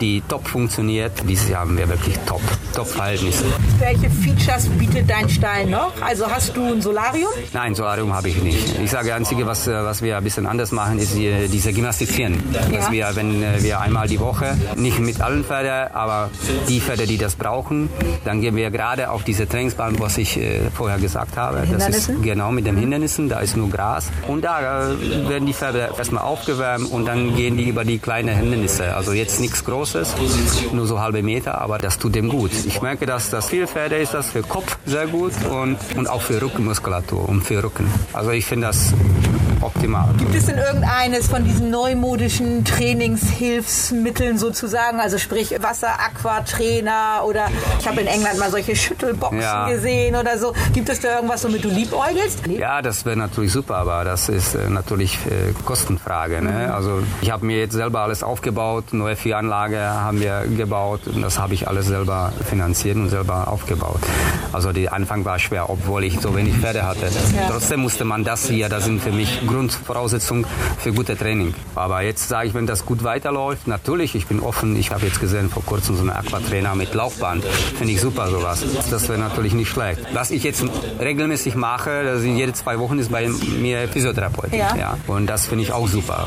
die top funktioniert. Dieses Jahr haben wir wirklich top, top Verhältnisse. Welche Features bietet dein Stall noch? Also hast du ein Solarium? Nein, Solarium habe ich nicht. Ich sage, das Einzige, was, was wir ein bisschen anders machen, ist die, diese Gymnastizieren. Ja. Dass wir, wenn wir einmal die Woche, nicht mit allen Pferden, aber die Pferde, die das brauchen, dann gehen wir gerade auf diese Trainingsbahn, was ich äh, vorher gesagt habe. Das ist genau mit den Hindernissen, da ist nur Gras. Und da äh, werden die Pferde erstmal aufgewärmt und dann gehen die über die kleinen Hindernisse. Also jetzt nichts Großes, nur so halbe Meter, aber das tut dem gut. Ich merke, dass das für Pferde ist das für Kopf sehr gut und, und auch für Rückenmuskulatur und für Rücken. Also ich finde das optimal. Gibt es denn irgendeines von diesen neumodischen Trainingshilfsmitteln sozusagen, also sprich Wasser, Aquatrainer oder ich habe in England mal solche Schüttelboxen ja. gesehen oder so. Gibt es da irgendwas, womit du liebäugelst? Ja, das wäre natürlich super, aber das ist äh, natürlich äh, Kostenfrage. Ne? Mhm. Also ich habe mir jetzt selber alles aufgebaut, neue Viehanlage haben wir gebaut und das habe ich alles selber finanziert und selber aufgebaut. Also der Anfang war schwer, obwohl ich so wenig Pferde hatte. Ja. Trotzdem musste man das hier, das sind für mich Grundvoraussetzung für gute Training. Aber jetzt sage ich, wenn das gut weiterläuft, natürlich, ich bin offen. Ich habe jetzt gesehen vor kurzem so eine Aquatrainer mit Laufband. Finde ich super sowas. Das wäre natürlich nicht schlecht. Was ich jetzt regelmäßig mache, das sind jede zwei Wochen ist bei mir Physiotherapeut. Ja. ja. Und das finde ich auch super.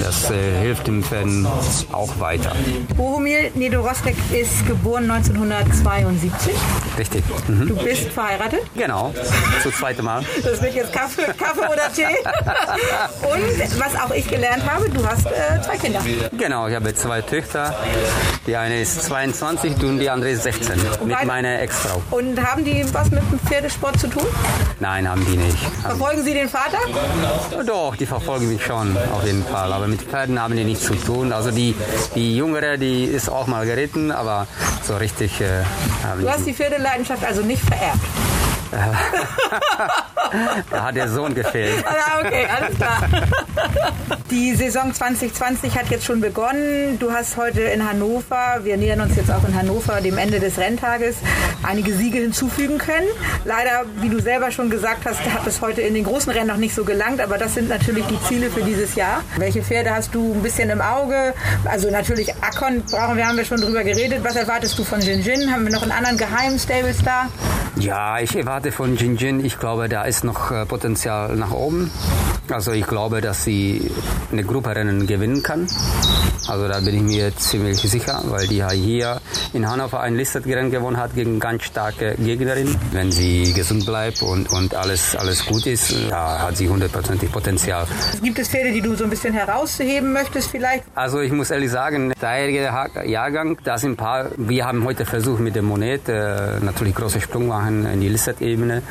Das äh, hilft dem Fan auch weiter. Bohumil Nedorostek ist geboren 1972. Richtig. Mhm. Du bist verheiratet? Genau. Zum zweiten Mal. Das wird jetzt Kaffee, Kaffee oder Tee? Und was auch ich gelernt habe, du hast äh, zwei Kinder. Genau, ich habe zwei Töchter. Die eine ist 22 und die andere ist 16. Und mit meiner Ex-Frau. Und haben die was mit dem Pferdesport zu tun? Nein, haben die nicht. Verfolgen Sie den Vater? Doch, die verfolgen mich schon, auf jeden Fall. Aber mit Pferden haben die nichts zu tun. Also die, die Jüngere, die ist auch mal geritten, aber so richtig äh, Du hast die Pferdeleidenschaft also nicht vererbt? da hat der Sohn gefehlt. Ah, okay, alles klar. Die Saison 2020 hat jetzt schon begonnen. Du hast heute in Hannover, wir nähern uns jetzt auch in Hannover dem Ende des Renntages, einige Siege hinzufügen können. Leider, wie du selber schon gesagt hast, hat es heute in den großen Rennen noch nicht so gelangt, aber das sind natürlich die Ziele für dieses Jahr. Welche Pferde hast du ein bisschen im Auge? Also natürlich Akon brauchen wir, haben wir schon drüber geredet. Was erwartest du von Jinjin? Haben wir noch einen anderen geheimen Stablestar? Ja, ich erwarte von Jinjin, ich glaube, da ist noch äh, Potenzial nach oben. Also ich glaube, dass sie eine Gruppe Rennen gewinnen kann. Also da bin ich mir ziemlich sicher, weil die hier in Hannover ein Listed-Rennen gewonnen hat gegen ganz starke Gegnerin. Wenn sie gesund bleibt und, und alles, alles gut ist, da hat sie hundertprozentig Potenzial. Gibt es Pferde, die du so ein bisschen herausheben möchtest vielleicht? Also ich muss ehrlich sagen, der Jahrgang, da sind ein paar, wir haben heute versucht mit dem Monet äh, natürlich große Sprung machen in die Listed-Ebene,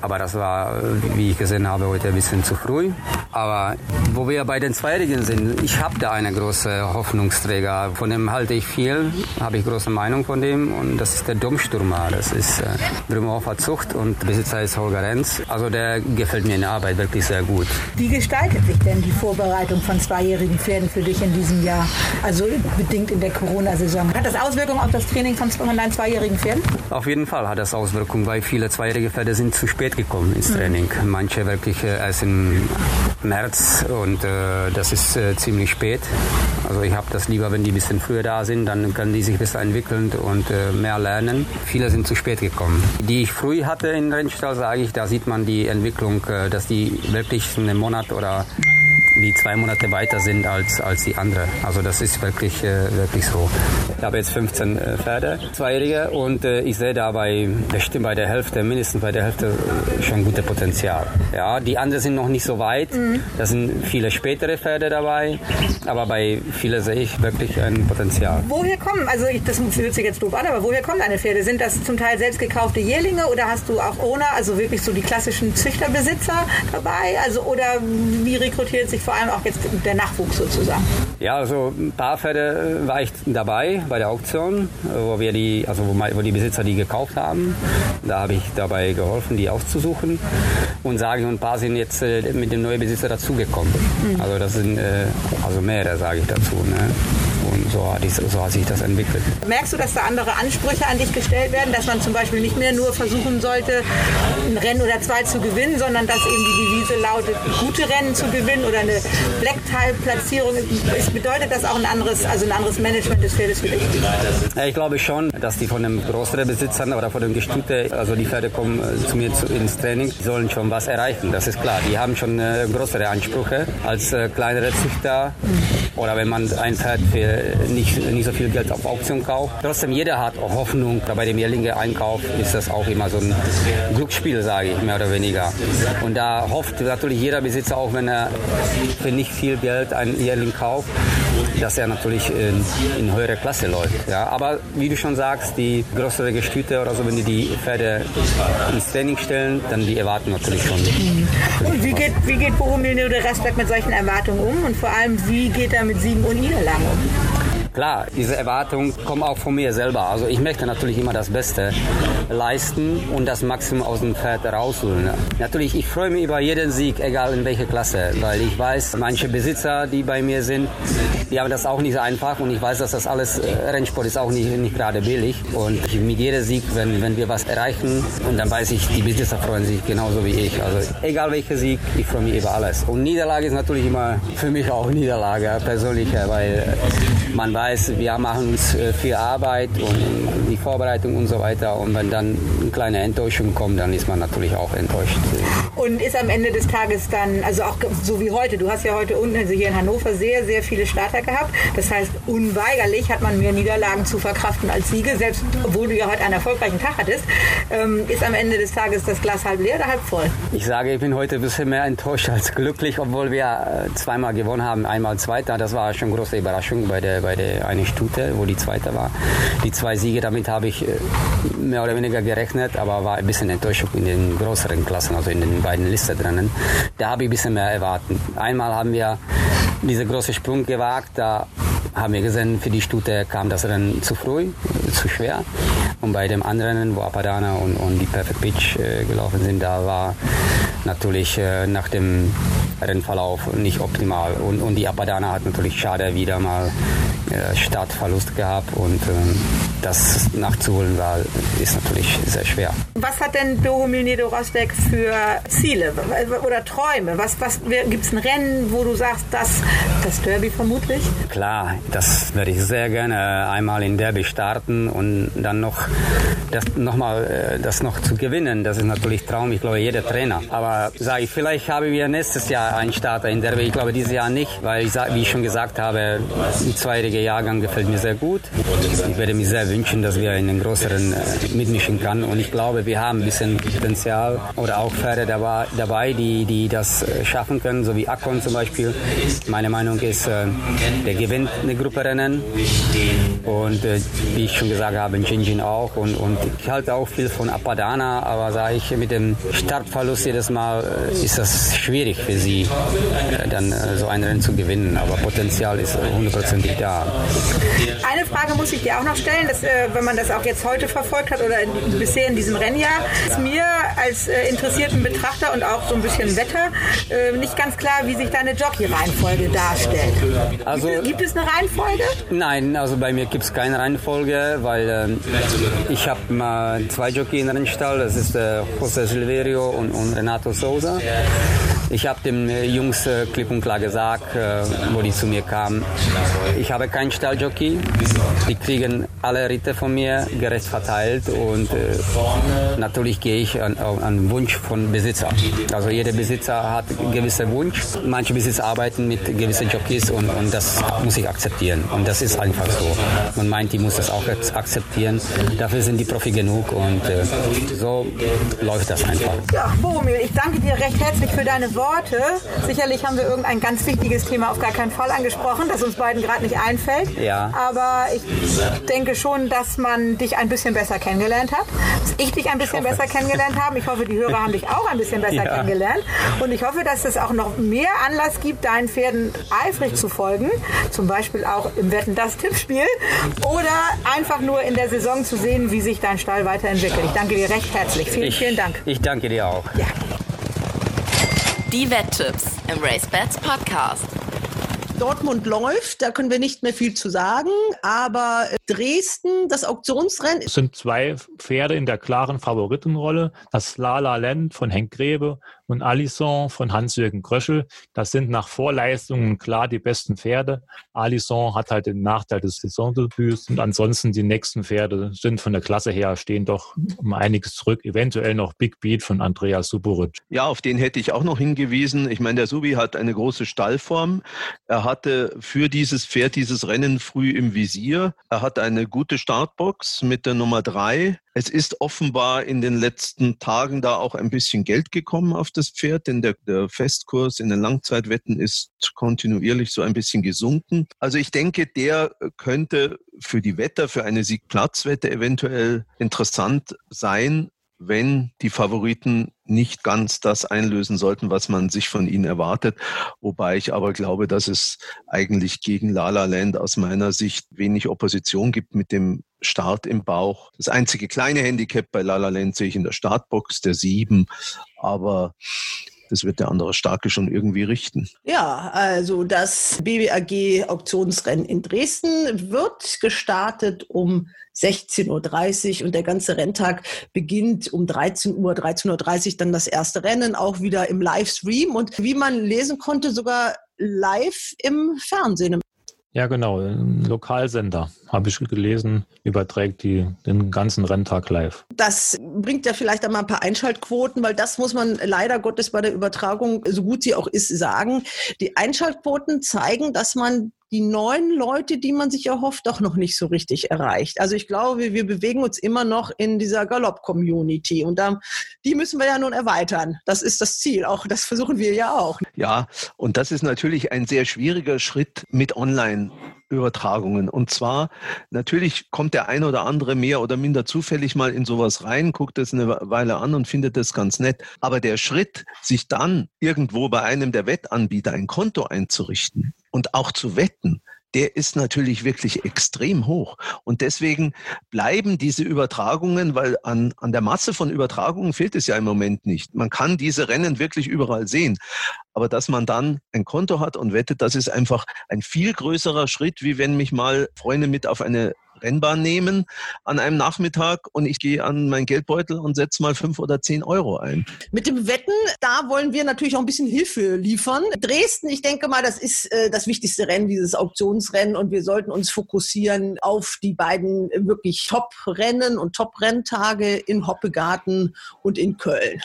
aber das war, wie ich gesehen habe, heute ein bisschen zu früh. Aber wo wir bei den Zweijährigen sind, ich habe da eine große Hoffnungsträger. Von dem halte ich viel, habe ich große Meinung von dem und das ist der Domstürmer. Das ist äh, Brümhofer Zucht und Besitzer ist Holger Renz. Also der gefällt mir in der Arbeit wirklich sehr gut. Wie gestaltet sich denn die Vorbereitung von zweijährigen Pferden für dich in diesem Jahr? Also bedingt in der Corona-Saison. Hat das Auswirkungen auf das Training von, von deinen zweijährigen Pferden? Auf jeden Fall hat das Auswirkungen, weil viele zweijährige Pferde sind zu spät gekommen ins mhm. Training. Manche wirklich äh, erst im März und äh, das ist äh, ziemlich spät. Also ich habe das lieber, wenn die ein bisschen früher da sind, dann können die sich besser entwickeln und äh, mehr lernen. Viele sind zu spät gekommen. Die ich früh hatte in Rennstall, sage ich, da sieht man die Entwicklung, äh, dass die wirklich einen Monat oder die zwei Monate weiter sind als, als die andere. Also das ist wirklich, äh, wirklich so. Ich habe jetzt 15 äh, Pferde, Zweijährige, und äh, ich sehe dabei bestimmt bei der Hälfte, mindestens bei der Hälfte äh, schon gute Potenzial. Ja, die anderen sind noch nicht so weit. Mhm. Da sind viele spätere Pferde dabei, aber bei vielen sehe ich wirklich ein Potenzial. Woher kommen, also ich, das hört sich jetzt doof an, aber woher kommen deine Pferde? Sind das zum Teil selbst gekaufte Jährlinge oder hast du auch ohne, also wirklich so die klassischen Züchterbesitzer dabei? Also oder wie rekrutiert sich vor allem auch jetzt der Nachwuchs sozusagen? Ja, also ein paar Pferde war ich dabei bei der Auktion, wo wir die, also wo, wo die Besitzer die gekauft haben. Da habe ich dabei geholfen, die auszusuchen und sage ein paar sind jetzt äh, mit dem neuen Besitzer dazugekommen. Mhm. Also das sind äh, also mehrere, sage ich dazu. Ne? Und so hat, ich, so hat sich das entwickelt. Merkst du, dass da andere Ansprüche an dich gestellt werden, dass man zum Beispiel nicht mehr nur versuchen sollte, ein Rennen oder zwei zu gewinnen, sondern dass eben die Devise lautet, gute Rennen zu gewinnen oder eine Black-Type-Platzierung? Bedeutet das auch ein anderes, also ein anderes Management des Pferdes für dich? Ja, ich glaube schon, dass die von den größeren Besitzern oder von den Gestüte, also die Pferde kommen äh, zu mir ins Training, die sollen schon was erreichen. Das ist klar. Die haben schon äh, größere Ansprüche als äh, kleinere Züchter. Oder wenn man ein Pferd für nicht, nicht so viel Geld auf Auktion kauft. Trotzdem, jeder hat Hoffnung. Bei dem Jährlinge-Einkauf ist das auch immer so ein Glücksspiel, sage ich, mehr oder weniger. Und da hofft natürlich jeder Besitzer auch, wenn er für nicht viel Geld einen Jährling kauft, dass er natürlich in, in höhere Klasse läuft. Ja, aber wie du schon sagst, die größere Gestüte oder so, wenn die die Pferde ins Training stellen, dann die erwarten natürlich schon. Und wie geht, wie geht Boromir de Restberg mit solchen Erwartungen um und vor allem, wie geht er mit Siegen und Niederlagen um? Klar, diese Erwartungen kommen auch von mir selber. Also ich möchte natürlich immer das Beste leisten und das Maximum aus dem Pferd rausholen. Natürlich, ich freue mich über jeden Sieg, egal in welcher Klasse, weil ich weiß, manche Besitzer, die bei mir sind, die haben das auch nicht so einfach und ich weiß, dass das alles, äh, Rennsport ist auch nicht, nicht gerade billig und mit jedem Sieg, wenn, wenn wir was erreichen und dann weiß ich, die Besitzer freuen sich genauso wie ich. Also egal welcher Sieg, ich freue mich über alles. Und Niederlage ist natürlich immer für mich auch Niederlage, persönlicher, weil man weiß, wir machen uns äh, viel Arbeit und die Vorbereitung und so weiter. Und wenn dann eine kleine Enttäuschung kommt, dann ist man natürlich auch enttäuscht. Und ist am Ende des Tages dann, also auch so wie heute, du hast ja heute unten, also hier in Hannover, sehr, sehr viele Starter gehabt. Das heißt, unweigerlich hat man mehr Niederlagen zu verkraften als Siege, selbst obwohl du ja heute einen erfolgreichen Tag hattest. Ähm, ist am Ende des Tages das Glas halb leer oder halb voll? Ich sage, ich bin heute ein bisschen mehr enttäuscht als glücklich, obwohl wir äh, zweimal gewonnen haben, einmal Zweiter. Das war schon eine große Überraschung bei der, bei der eine Stute, wo die zweite war. Die zwei Siege, damit habe ich äh, mehr oder weniger gerechnet, aber war ein bisschen enttäuscht in den größeren Klassen, also in den beiden Listen drinnen. Da habe ich ein bisschen mehr erwartet. Einmal haben wir diesen großen Sprung gewagt, da haben wir gesehen, für die Stute kam das Rennen zu früh, zu schwer. Und bei dem anderen, wo Apadana und, und die Perfect Pitch äh, gelaufen sind, da war natürlich äh, nach dem Rennverlauf nicht optimal. Und, und die Apadana hat natürlich schade wieder mal äh, Startverlust gehabt und ähm, das nachzuholen war, ist natürlich sehr schwer. Was hat denn Bohumil Nido Rosberg für Ziele oder Träume? Was, was gibt es ein Rennen, wo du sagst, das, das Derby vermutlich? Klar, das werde ich sehr gerne einmal in Derby starten und dann noch das nochmal äh, das noch zu gewinnen. Das ist natürlich Traum, ich glaube, jeder Trainer. Aber sage ich, vielleicht haben wir nächstes Jahr einen Starter in Derby. Ich glaube, dieses Jahr nicht, weil ich, wie ich schon gesagt habe, die zweijährige Jahrgang gefällt mir sehr gut. Ich werde mir sehr wünschen, dass wir in den größeren äh, mitmischen kann. Und ich glaube, wir haben ein bisschen Potenzial oder auch Pferde dabei, die, die das äh, schaffen können, so wie Akon zum Beispiel. Meine Meinung ist, äh, der gewinnt eine Gruppe Rennen. Und wie ich schon gesagt habe, Jinjin auch. Und, und ich halte auch viel von Apadana, aber sage ich, mit dem Startverlust jedes Mal ist das schwierig für sie, dann so ein Rennen zu gewinnen. Aber Potenzial ist hundertprozentig da. Eine Frage muss ich dir auch noch stellen, dass, äh, wenn man das auch jetzt heute verfolgt hat oder in, bisher in diesem Rennjahr, ist mir als äh, interessierten Betrachter und auch so ein bisschen Wetter äh, nicht ganz klar, wie sich deine Jockey-Reihenfolge darstellt. Also, gibt, es eine Reihenfolge? Nein, also bei mir gibt es keine Reihenfolge, weil ähm, ich habe mal zwei Jockey in den Rennstall, das ist äh, José Silverio und, und Renato Souza. Ich habe den äh, Jungs äh, klipp und klar gesagt, äh, wo die zu mir kamen, ich habe keinen Stalljockey. Die kriegen alle Ritter von mir gerecht verteilt und äh, natürlich gehe ich an, an Wunsch von Besitzer. Also jeder Besitzer hat einen gewissen Wunsch. Manche Besitzer arbeiten mit gewissen Jockeys und, und das muss ich akzeptieren. Und das ist einfach so. Man meint, die muss das auch akzeptieren. Dafür sind die Profi genug und äh, so läuft das einfach. Ja, Boromir, ich danke dir recht herzlich für deine Worte. Sicherlich haben wir irgendein ganz wichtiges Thema auf gar keinen Fall angesprochen, das uns beiden gerade nicht einfällt. Ja. Aber ich denke schon, dass man dich ein bisschen besser kennengelernt hat. Dass ich dich ein bisschen besser kennengelernt habe. Ich hoffe, die Hörer haben dich auch ein bisschen besser ja. kennengelernt. Und ich hoffe, dass es auch noch mehr Anlass gibt, deinen Pferden eifrig zu folgen. Zum Beispiel auch im Wetten das Tippspiel. Oder einfach nur in der Saison zu sehen, wie sich dein Stall weiterentwickelt. Ich danke dir recht herzlich. Vielen, ich, vielen Dank. Ich danke dir auch. Ja. Die Wetttipps im Race Bats Podcast. Dortmund läuft, da können wir nicht mehr viel zu sagen, aber Dresden, das Auktionsrennen. Es sind zwei Pferde in der klaren Favoritenrolle. Das La La Land von Henk Grebe und Alisson von Hans-Jürgen Kröschel. Das sind nach Vorleistungen klar die besten Pferde. Alisson hat halt den Nachteil des Saisondebüts und ansonsten die nächsten Pferde sind von der Klasse her, stehen doch um einiges zurück. Eventuell noch Big Beat von Andreas Suburic. Ja, auf den hätte ich auch noch hingewiesen. Ich meine, der Subi hat eine große Stallform. Er hatte für dieses Pferd dieses Rennen früh im Visier. Er hat eine gute Startbox mit der Nummer drei. Es ist offenbar in den letzten Tagen da auch ein bisschen Geld gekommen auf das Pferd, denn der, der, Festkurs in den Langzeitwetten ist kontinuierlich so ein bisschen gesunken. Also ich denke, der könnte für die Wetter, für eine Siegplatzwette eventuell interessant sein, wenn die Favoriten nicht ganz das einlösen sollten, was man sich von ihnen erwartet. Wobei ich aber glaube, dass es eigentlich gegen Lala Land aus meiner Sicht wenig Opposition gibt mit dem Start im Bauch. Das einzige kleine Handicap bei Lala Land sehe ich in der Startbox, der sieben. Aber das wird der andere Starke schon irgendwie richten. Ja, also das BBAG Auktionsrennen in Dresden wird gestartet um 16.30 Uhr und der ganze Renntag beginnt um 13 Uhr, 13.30 Uhr dann das erste Rennen, auch wieder im Livestream und wie man lesen konnte, sogar live im Fernsehen. Ja, genau. Lokalsender, habe ich gelesen, überträgt die, den ganzen Renntag live. Das bringt ja vielleicht einmal ein paar Einschaltquoten, weil das muss man leider Gottes bei der Übertragung, so gut sie auch ist, sagen. Die Einschaltquoten zeigen, dass man die neuen Leute, die man sich erhofft, doch noch nicht so richtig erreicht. Also ich glaube, wir bewegen uns immer noch in dieser Galopp-Community und da, die müssen wir ja nun erweitern. Das ist das Ziel. Auch das versuchen wir ja auch. Ja, und das ist natürlich ein sehr schwieriger Schritt mit Online. Übertragungen. Und zwar, natürlich kommt der ein oder andere mehr oder minder zufällig mal in sowas rein, guckt es eine Weile an und findet es ganz nett. Aber der Schritt, sich dann irgendwo bei einem der Wettanbieter ein Konto einzurichten, und auch zu wetten, der ist natürlich wirklich extrem hoch. Und deswegen bleiben diese Übertragungen, weil an, an der Masse von Übertragungen fehlt es ja im Moment nicht. Man kann diese Rennen wirklich überall sehen. Aber dass man dann ein Konto hat und wettet, das ist einfach ein viel größerer Schritt, wie wenn mich mal Freunde mit auf eine Rennbahn nehmen an einem Nachmittag und ich gehe an meinen Geldbeutel und setze mal fünf oder zehn Euro ein. Mit dem Wetten, da wollen wir natürlich auch ein bisschen Hilfe liefern. Dresden, ich denke mal, das ist äh, das wichtigste Rennen, dieses Auktionsrennen und wir sollten uns fokussieren auf die beiden wirklich Top-Rennen und Top-Renntage in Hoppegarten und in Köln.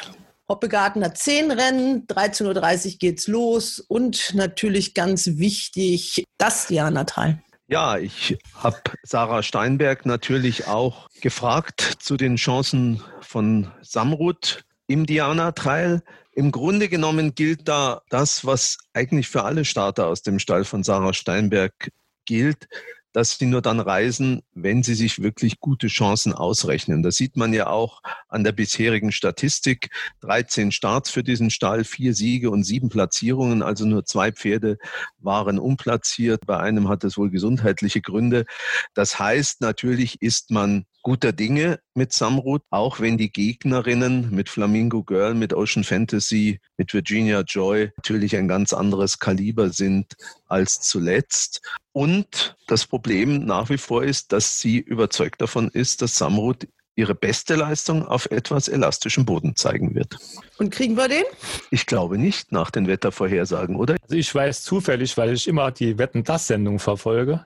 Hoppegarten hat zehn Rennen, 13.30 Uhr geht's los und natürlich ganz wichtig das Diana-Teil. Ja, ich habe Sarah Steinberg natürlich auch gefragt zu den Chancen von Samrut im Diana-Trail. Im Grunde genommen gilt da das, was eigentlich für alle Starter aus dem Stall von Sarah Steinberg gilt dass sie nur dann reisen, wenn sie sich wirklich gute Chancen ausrechnen. Das sieht man ja auch an der bisherigen Statistik. 13 Starts für diesen Stall, vier Siege und sieben Platzierungen, also nur zwei Pferde waren unplatziert. Bei einem hat es wohl gesundheitliche Gründe. Das heißt, natürlich ist man guter Dinge mit Samrut, auch wenn die Gegnerinnen mit Flamingo Girl, mit Ocean Fantasy, mit Virginia Joy natürlich ein ganz anderes Kaliber sind als zuletzt. Und das Problem nach wie vor ist, dass sie überzeugt davon ist, dass Samrut ihre beste Leistung auf etwas elastischem Boden zeigen wird. Und kriegen wir den? Ich glaube nicht nach den Wettervorhersagen, oder? Also ich weiß zufällig, weil ich immer die Wetten-Das-Sendung verfolge.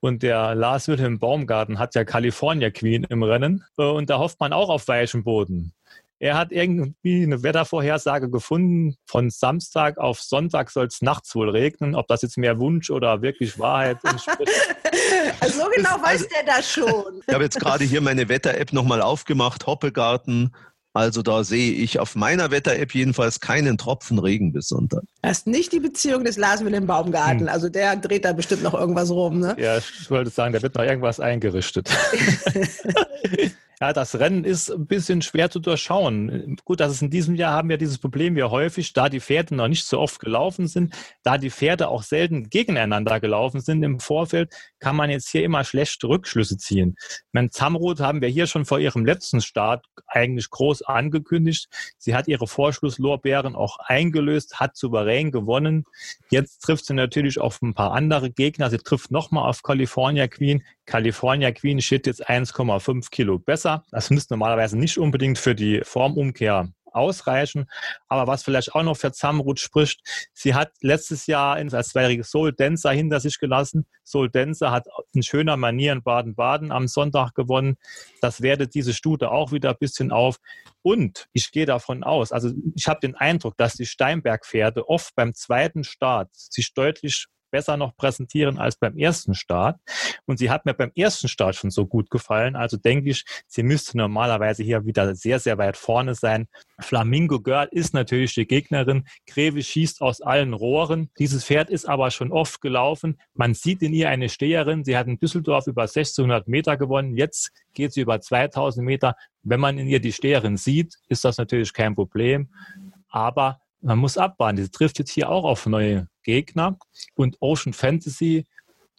Und der Lars Wilhelm Baumgarten hat ja California Queen im Rennen. Und da hofft man auch auf weichem Boden. Er hat irgendwie eine Wettervorhersage gefunden. Von Samstag auf Sonntag soll es nachts wohl regnen. Ob das jetzt mehr Wunsch oder wirklich Wahrheit entspricht. also so genau weiß also, der das schon. Ich habe jetzt gerade hier meine Wetter-App nochmal aufgemacht. Hoppegarten Also da sehe ich auf meiner Wetter-App jedenfalls keinen Tropfen Regen bis Sonntag. Das ist nicht die Beziehung des Lars mit dem Baumgarten. Hm. Also der dreht da bestimmt noch irgendwas rum, ne? Ja, ich wollte sagen, da wird noch irgendwas eingerichtet. Ja, das Rennen ist ein bisschen schwer zu durchschauen. Gut, dass es in diesem Jahr haben wir dieses Problem ja häufig, da die Pferde noch nicht so oft gelaufen sind, da die Pferde auch selten gegeneinander gelaufen sind im Vorfeld, kann man jetzt hier immer schlechte Rückschlüsse ziehen. Mein Zamrot haben wir hier schon vor ihrem letzten Start eigentlich groß angekündigt. Sie hat ihre Vorschlusslorbeeren auch eingelöst, hat souverän gewonnen. Jetzt trifft sie natürlich auf ein paar andere Gegner. Sie trifft nochmal auf California Queen. California Queen steht jetzt 1,5 Kilo besser. Das müsste normalerweise nicht unbedingt für die Formumkehr ausreichen. Aber was vielleicht auch noch für Zamrut spricht, sie hat letztes Jahr als zweijähriges Soul Dancer hinter sich gelassen. Soul Dancer hat in schöner Manier in Baden-Baden am Sonntag gewonnen. Das wertet diese Stute auch wieder ein bisschen auf. Und ich gehe davon aus, also ich habe den Eindruck, dass die Steinberg-Pferde oft beim zweiten Start sich deutlich besser noch präsentieren als beim ersten Start. Und sie hat mir beim ersten Start schon so gut gefallen. Also denke ich, sie müsste normalerweise hier wieder sehr, sehr weit vorne sein. Flamingo Girl ist natürlich die Gegnerin. Greve schießt aus allen Rohren. Dieses Pferd ist aber schon oft gelaufen. Man sieht in ihr eine Steherin. Sie hat in Düsseldorf über 1600 Meter gewonnen. Jetzt geht sie über 2000 Meter. Wenn man in ihr die Steherin sieht, ist das natürlich kein Problem. Aber man muss abwarten. Sie trifft jetzt hier auch auf neue Gegner. Und Ocean Fantasy,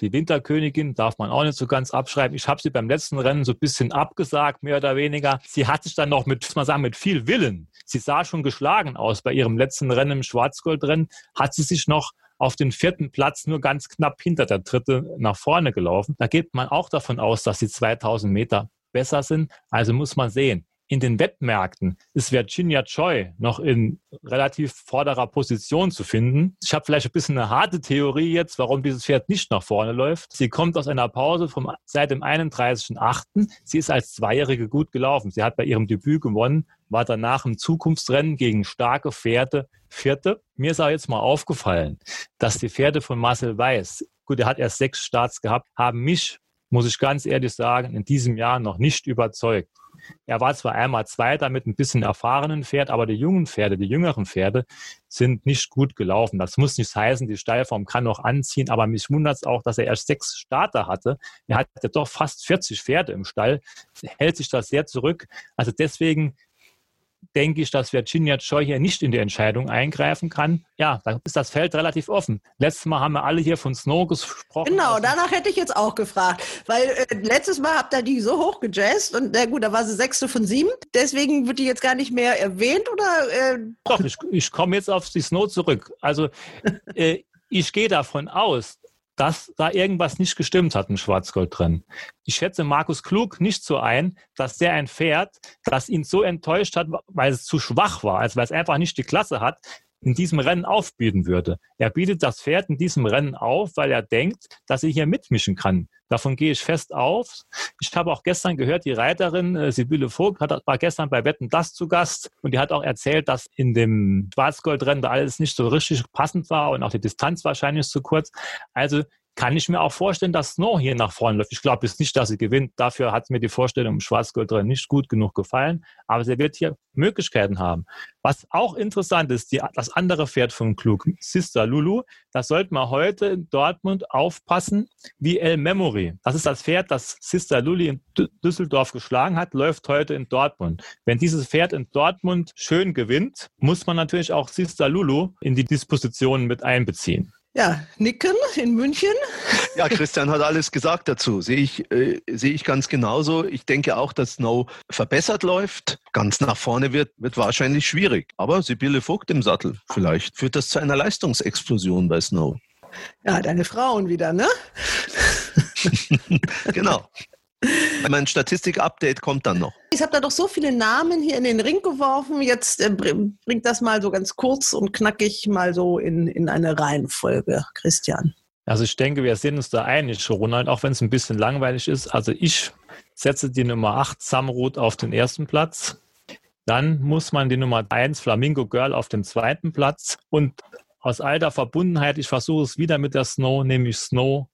die Winterkönigin, darf man auch nicht so ganz abschreiben. Ich habe sie beim letzten Rennen so ein bisschen abgesagt, mehr oder weniger. Sie hat sich dann noch mit, man sagen, mit viel Willen. Sie sah schon geschlagen aus bei ihrem letzten Rennen im Schwarzgoldrennen. Hat sie sich noch auf den vierten Platz nur ganz knapp hinter der dritte nach vorne gelaufen. Da geht man auch davon aus, dass sie 2000 Meter besser sind. Also muss man sehen in den Wettmärkten ist Virginia Choi noch in relativ vorderer Position zu finden. Ich habe vielleicht ein bisschen eine harte Theorie jetzt, warum dieses Pferd nicht nach vorne läuft. Sie kommt aus einer Pause vom, seit dem 31.8. Sie ist als Zweijährige gut gelaufen. Sie hat bei ihrem Debüt gewonnen, war danach im Zukunftsrennen gegen starke Pferde Vierte. Mir ist auch jetzt mal aufgefallen, dass die Pferde von Marcel Weiß, gut, er hat erst sechs Starts gehabt, haben mich, muss ich ganz ehrlich sagen, in diesem Jahr noch nicht überzeugt. Er war zwar einmal Zweiter mit ein bisschen erfahrenen Pferd, aber die jungen Pferde, die jüngeren Pferde sind nicht gut gelaufen. Das muss nicht heißen, die Steilform kann noch anziehen, aber mich wundert es auch, dass er erst sechs Starter hatte. Er hat ja doch fast 40 Pferde im Stall, hält sich das sehr zurück. Also deswegen denke ich, dass Virginia Joy hier nicht in die Entscheidung eingreifen kann. Ja, dann ist das Feld relativ offen. Letztes Mal haben wir alle hier von Snow gesprochen. Genau, danach hätte ich jetzt auch gefragt. Weil äh, letztes Mal habt ihr die so hoch gejazzt und na gut, da war sie sechste von sieben. Deswegen wird die jetzt gar nicht mehr erwähnt oder? Äh? Doch, ich, ich komme jetzt auf die Snow zurück. Also äh, ich gehe davon aus, dass da irgendwas nicht gestimmt hat im Schwarzgold drin. Ich schätze Markus Klug nicht so ein, dass der ein Pferd, das ihn so enttäuscht hat, weil es zu schwach war, also weil es einfach nicht die Klasse hat, in diesem Rennen aufbieten würde. Er bietet das Pferd in diesem Rennen auf, weil er denkt, dass er hier mitmischen kann. Davon gehe ich fest auf. Ich habe auch gestern gehört, die Reiterin äh, Sibylle Vogt hat, war gestern bei Wetten das zu Gast und die hat auch erzählt, dass in dem Schwarzgoldrennen da alles nicht so richtig passend war und auch die Distanz wahrscheinlich zu kurz. Also kann ich mir auch vorstellen, dass Snow hier nach vorne läuft. Ich glaube jetzt nicht, dass sie gewinnt. Dafür hat mir die Vorstellung im Schwarzgold nicht gut genug gefallen. Aber sie wird hier Möglichkeiten haben. Was auch interessant ist, die, das andere Pferd von Klug, Sister Lulu, das sollte man heute in Dortmund aufpassen, wie El Memory. Das ist das Pferd, das Sister Lulu in Düsseldorf geschlagen hat, läuft heute in Dortmund. Wenn dieses Pferd in Dortmund schön gewinnt, muss man natürlich auch Sister Lulu in die Dispositionen mit einbeziehen. Ja, Nicken in München. Ja, Christian hat alles gesagt dazu. Sehe ich, äh, sehe ich ganz genauso. Ich denke auch, dass Snow verbessert läuft. Ganz nach vorne wird, wird wahrscheinlich schwierig. Aber Sibylle Vogt im Sattel vielleicht führt das zu einer Leistungsexplosion bei Snow. Ja, deine Frauen wieder, ne? genau. Mein Statistik-Update kommt dann noch. Ich habe da doch so viele Namen hier in den Ring geworfen. Jetzt äh, bringt das mal so ganz kurz und knackig mal so in, in eine Reihenfolge, Christian. Also ich denke, wir sind uns da einig, Ronald, auch wenn es ein bisschen langweilig ist. Also ich setze die Nummer 8 Samrut auf den ersten Platz. Dann muss man die Nummer 1 Flamingo Girl auf den zweiten Platz. Und aus alter Verbundenheit, ich versuche es wieder mit der Snow, nämlich Snow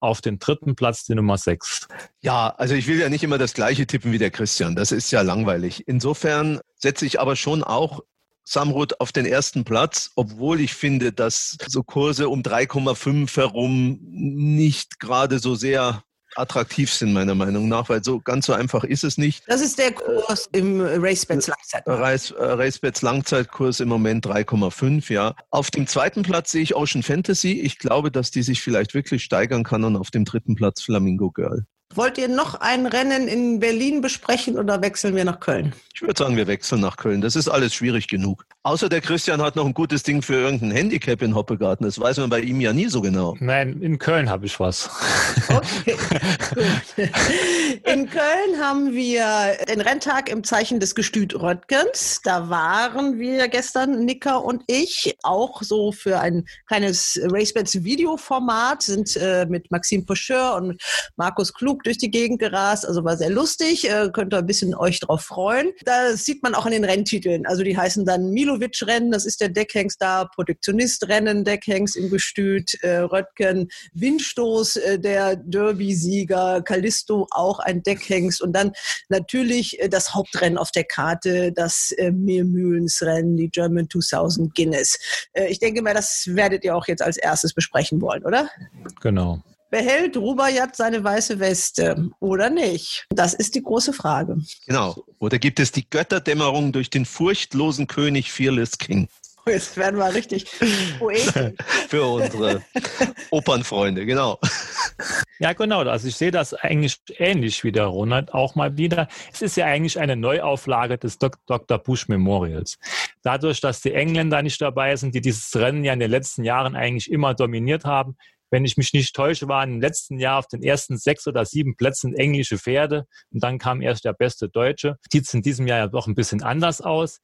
auf den dritten Platz die Nummer 6. Ja, also ich will ja nicht immer das gleiche tippen wie der Christian. Das ist ja langweilig. Insofern setze ich aber schon auch Samrud auf den ersten Platz, obwohl ich finde, dass so Kurse um 3,5 herum nicht gerade so sehr attraktiv sind, meiner Meinung nach, weil so ganz so einfach ist es nicht. Das ist der Kurs im RaceBets Langzeitkurs. Race, äh, RaceBets Langzeitkurs im Moment 3,5, ja. Auf dem zweiten Platz sehe ich Ocean Fantasy. Ich glaube, dass die sich vielleicht wirklich steigern kann und auf dem dritten Platz Flamingo Girl. Wollt ihr noch ein Rennen in Berlin besprechen oder wechseln wir nach Köln? Ich würde sagen, wir wechseln nach Köln. Das ist alles schwierig genug. Außer der Christian hat noch ein gutes Ding für irgendein Handicap in Hoppegarten. Das weiß man bei ihm ja nie so genau. Nein, in Köln habe ich was. Okay, gut. In Köln haben wir den Renntag im Zeichen des Gestüt Röttgens. Da waren wir gestern, Nicker und ich, auch so für ein kleines RaceBets Videoformat, sind äh, mit Maxim Pocheur und Markus Klug durch die Gegend gerast, also war sehr lustig, äh, könnt ihr ein bisschen euch drauf freuen. Da sieht man auch in den Renntiteln, also die heißen dann Milovic-Rennen, das ist der Deckhengst da, Protektionist-Rennen, Deckhengst im Gestüt, äh, Röttgen, Windstoß, äh, der Derby-Sieger, Callisto auch ein Deckhengst und dann natürlich äh, das Hauptrennen auf der Karte, das äh, Mehlmühlensrennen, die German 2000 Guinness. Äh, ich denke mal, das werdet ihr auch jetzt als erstes besprechen wollen, oder? Genau. Behält Rubaiyat seine weiße Weste oder nicht? Das ist die große Frage. Genau. Oder gibt es die Götterdämmerung durch den furchtlosen König Fearless King? Oh, jetzt werden wir richtig poetisch. Für unsere Opernfreunde, genau. Ja, genau. Also ich sehe das eigentlich ähnlich wie der Ronald auch mal wieder. Es ist ja eigentlich eine Neuauflage des Dr. Bush Memorials. Dadurch, dass die Engländer nicht dabei sind, die dieses Rennen ja in den letzten Jahren eigentlich immer dominiert haben, wenn ich mich nicht täusche, waren im letzten Jahr auf den ersten sechs oder sieben Plätzen englische Pferde und dann kam erst der beste Deutsche. Sieht es in diesem Jahr ja doch ein bisschen anders aus.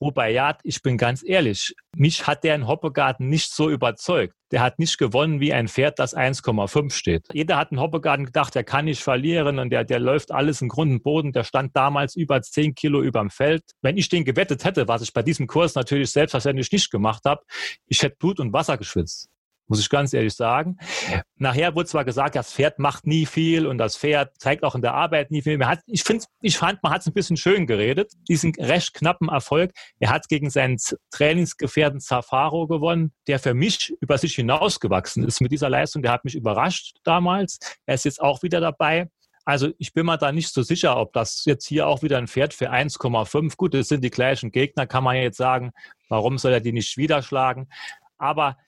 Rubaiyat, ich bin ganz ehrlich, mich hat der in Hoppegarten nicht so überzeugt. Der hat nicht gewonnen wie ein Pferd, das 1,5 steht. Jeder hat in Hoppegarten gedacht, der kann nicht verlieren und der, der läuft alles im Grund und Boden. Der stand damals über 10 Kilo überm Feld. Wenn ich den gewettet hätte, was ich bei diesem Kurs natürlich selbstverständlich nicht gemacht habe, ich hätte Blut und Wasser geschwitzt muss ich ganz ehrlich sagen. Nachher wurde zwar gesagt, das Pferd macht nie viel und das Pferd zeigt auch in der Arbeit nie viel. Hat, ich, find, ich fand, man hat es ein bisschen schön geredet, diesen recht knappen Erfolg. Er hat gegen seinen Trainingsgefährten Zafaro gewonnen, der für mich über sich hinausgewachsen ist mit dieser Leistung. Der hat mich überrascht damals. Er ist jetzt auch wieder dabei. Also ich bin mir da nicht so sicher, ob das jetzt hier auch wieder ein Pferd für 1,5. Gut, das sind die gleichen Gegner, kann man jetzt sagen. Warum soll er die nicht wieder schlagen? Aber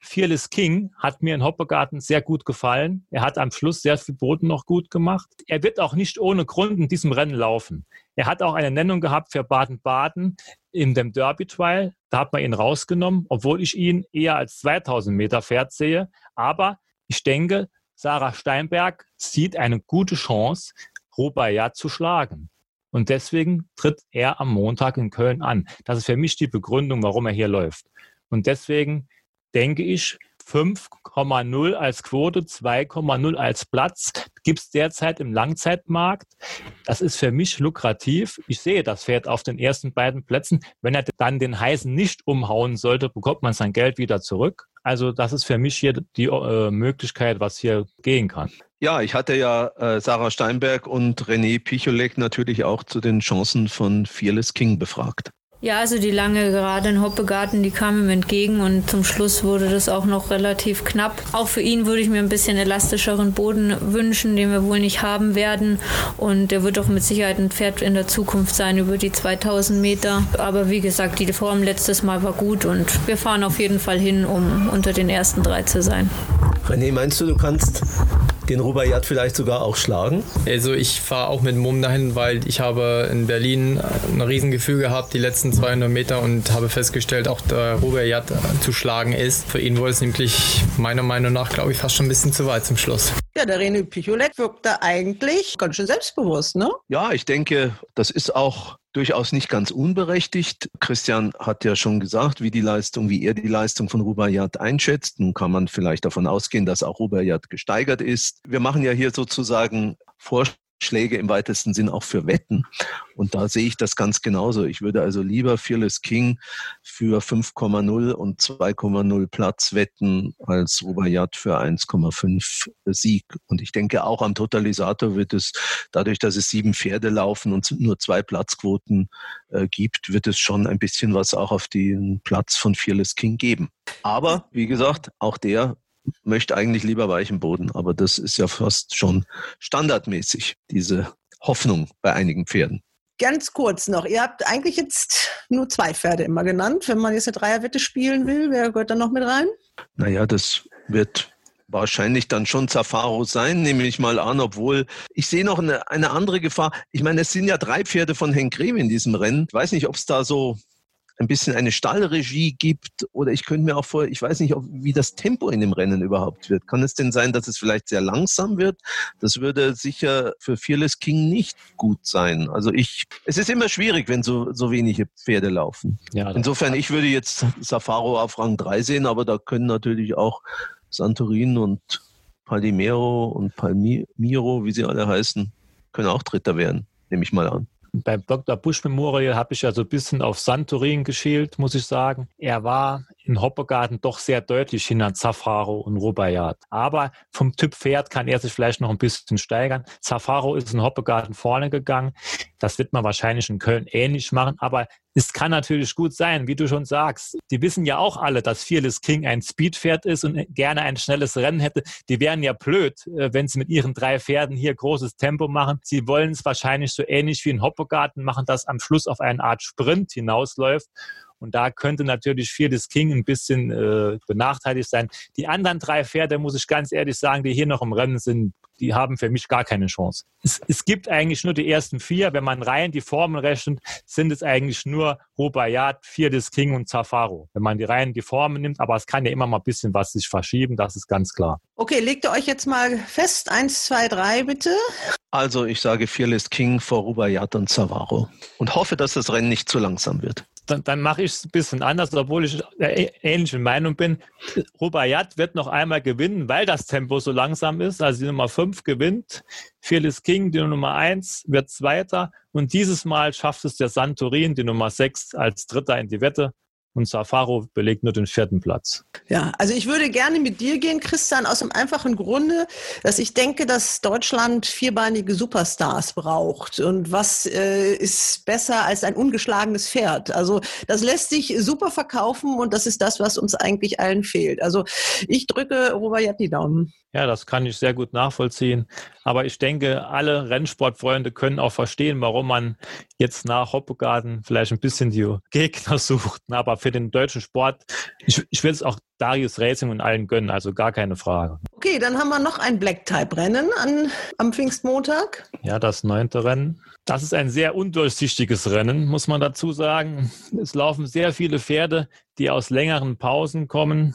Fearless King hat mir in Hoppegarten sehr gut gefallen. Er hat am Schluss sehr viel Boden noch gut gemacht. Er wird auch nicht ohne Grund in diesem Rennen laufen. Er hat auch eine Nennung gehabt für Baden-Baden in dem Derby Trial. Da hat man ihn rausgenommen, obwohl ich ihn eher als 2000 Meter Pferd sehe. Aber ich denke, Sarah Steinberg sieht eine gute Chance, Rubaiyat zu schlagen. Und deswegen tritt er am Montag in Köln an. Das ist für mich die Begründung, warum er hier läuft. Und deswegen denke ich, 5,0 als Quote, 2,0 als Platz gibt es derzeit im Langzeitmarkt. Das ist für mich lukrativ. Ich sehe das Pferd auf den ersten beiden Plätzen. Wenn er dann den heißen nicht umhauen sollte, bekommt man sein Geld wieder zurück. Also das ist für mich hier die äh, Möglichkeit, was hier gehen kann. Ja, ich hatte ja äh, Sarah Steinberg und René Picholek natürlich auch zu den Chancen von Fearless King befragt. Ja, also die lange Gerade in Hoppegarten, die kam ihm entgegen und zum Schluss wurde das auch noch relativ knapp. Auch für ihn würde ich mir ein bisschen elastischeren Boden wünschen, den wir wohl nicht haben werden. Und er wird auch mit Sicherheit ein Pferd in der Zukunft sein über die 2000 Meter. Aber wie gesagt, die Form letztes Mal war gut und wir fahren auf jeden Fall hin, um unter den ersten drei zu sein. René, meinst du, du kannst den Rubaiyat vielleicht sogar auch schlagen? Also ich fahre auch mit Mumm dahin, weil ich habe in Berlin ein Riesengefühl gehabt die letzten 200 Meter und habe festgestellt, auch der Rubaiyat zu schlagen ist. Für ihn wurde es nämlich meiner Meinung nach, glaube ich, fast schon ein bisschen zu weit zum Schluss. Ja, der René Picholek wirkt da eigentlich ganz schön selbstbewusst, ne? Ja, ich denke, das ist auch durchaus nicht ganz unberechtigt. Christian hat ja schon gesagt, wie die Leistung, wie er die Leistung von Rubaiyat einschätzt. Nun kann man vielleicht davon ausgehen, dass auch Rubaiyat gesteigert ist. Wir machen ja hier sozusagen Vorschläge Schläge im weitesten Sinn auch für Wetten. Und da sehe ich das ganz genauso. Ich würde also lieber Fearless King für 5,0 und 2,0 Platz wetten als Rubaiyat für 1,5 Sieg. Und ich denke auch am Totalisator wird es, dadurch, dass es sieben Pferde laufen und nur zwei Platzquoten äh, gibt, wird es schon ein bisschen was auch auf den Platz von Fearless King geben. Aber wie gesagt, auch der möchte eigentlich lieber weichen Boden, aber das ist ja fast schon standardmäßig, diese Hoffnung bei einigen Pferden. Ganz kurz noch, ihr habt eigentlich jetzt nur zwei Pferde immer genannt. Wenn man jetzt eine Dreierwette spielen will, wer gehört da noch mit rein? Naja, das wird wahrscheinlich dann schon Zafaro sein, nehme ich mal an, obwohl ich sehe noch eine, eine andere Gefahr. Ich meine, es sind ja drei Pferde von Henk Grem in diesem Rennen. Ich weiß nicht, ob es da so ein bisschen eine Stallregie gibt oder ich könnte mir auch vor, ich weiß nicht, wie das Tempo in dem Rennen überhaupt wird. Kann es denn sein, dass es vielleicht sehr langsam wird? Das würde sicher für Fearless King nicht gut sein. Also ich, es ist immer schwierig, wenn so, so wenige Pferde laufen. Ja, Insofern, ich würde jetzt Safaro auf Rang 3 sehen, aber da können natürlich auch Santorin und Palmiro und Palmiro, wie sie alle heißen, können auch Dritter werden, nehme ich mal an. Beim Dr. Bush Memorial habe ich ja so ein bisschen auf Santorin geschält, muss ich sagen. Er war in Hoppegarten doch sehr deutlich hinter Zafaro und Rubaiyat. Aber vom Typ Pferd kann er sich vielleicht noch ein bisschen steigern. Zafaro ist in Hoppegarten vorne gegangen. Das wird man wahrscheinlich in Köln ähnlich machen. Aber es kann natürlich gut sein, wie du schon sagst. Die wissen ja auch alle, dass Fearless King ein Speedpferd ist und gerne ein schnelles Rennen hätte. Die wären ja blöd, äh, wenn sie mit ihren drei Pferden hier großes Tempo machen. Sie wollen es wahrscheinlich so ähnlich wie in Hoppegarten machen, dass am Schluss auf eine Art Sprint hinausläuft. Und da könnte natürlich Fearless King ein bisschen äh, benachteiligt sein. Die anderen drei Pferde, muss ich ganz ehrlich sagen, die hier noch im Rennen sind, die haben für mich gar keine Chance. Es, es gibt eigentlich nur die ersten vier. Wenn man rein die Formen rechnet, sind es eigentlich nur Rubaiyat, Fearless King und Zafaro. Wenn man die rein die Formen nimmt, aber es kann ja immer mal ein bisschen was sich verschieben, das ist ganz klar. Okay, legt ihr euch jetzt mal fest. Eins, zwei, drei, bitte. Also ich sage Fearless King vor Rubaiyat und Zavaro und hoffe, dass das Rennen nicht zu langsam wird dann, dann mache ich es ein bisschen anders, obwohl ich der ähnlichen Meinung bin. Rubaiyat wird noch einmal gewinnen, weil das Tempo so langsam ist. Also die Nummer 5 gewinnt. Fearless King, die Nummer 1, wird Zweiter. Und dieses Mal schafft es der Santorin, die Nummer 6, als Dritter in die Wette und Safaro belegt nur den vierten Platz. Ja, also ich würde gerne mit dir gehen, Christian, aus dem einfachen Grunde, dass ich denke, dass Deutschland vierbeinige Superstars braucht. Und was äh, ist besser als ein ungeschlagenes Pferd? Also das lässt sich super verkaufen und das ist das, was uns eigentlich allen fehlt. Also ich drücke Robert die Daumen. Ja, das kann ich sehr gut nachvollziehen. Aber ich denke, alle Rennsportfreunde können auch verstehen, warum man jetzt nach Hoppegarten vielleicht ein bisschen die Gegner sucht. Aber für den deutschen Sport, ich, ich will es auch Darius Racing und allen gönnen, also gar keine Frage. Okay, dann haben wir noch ein Black-Type-Rennen am Pfingstmontag. Ja, das neunte Rennen. Das ist ein sehr undurchsichtiges Rennen, muss man dazu sagen. Es laufen sehr viele Pferde, die aus längeren Pausen kommen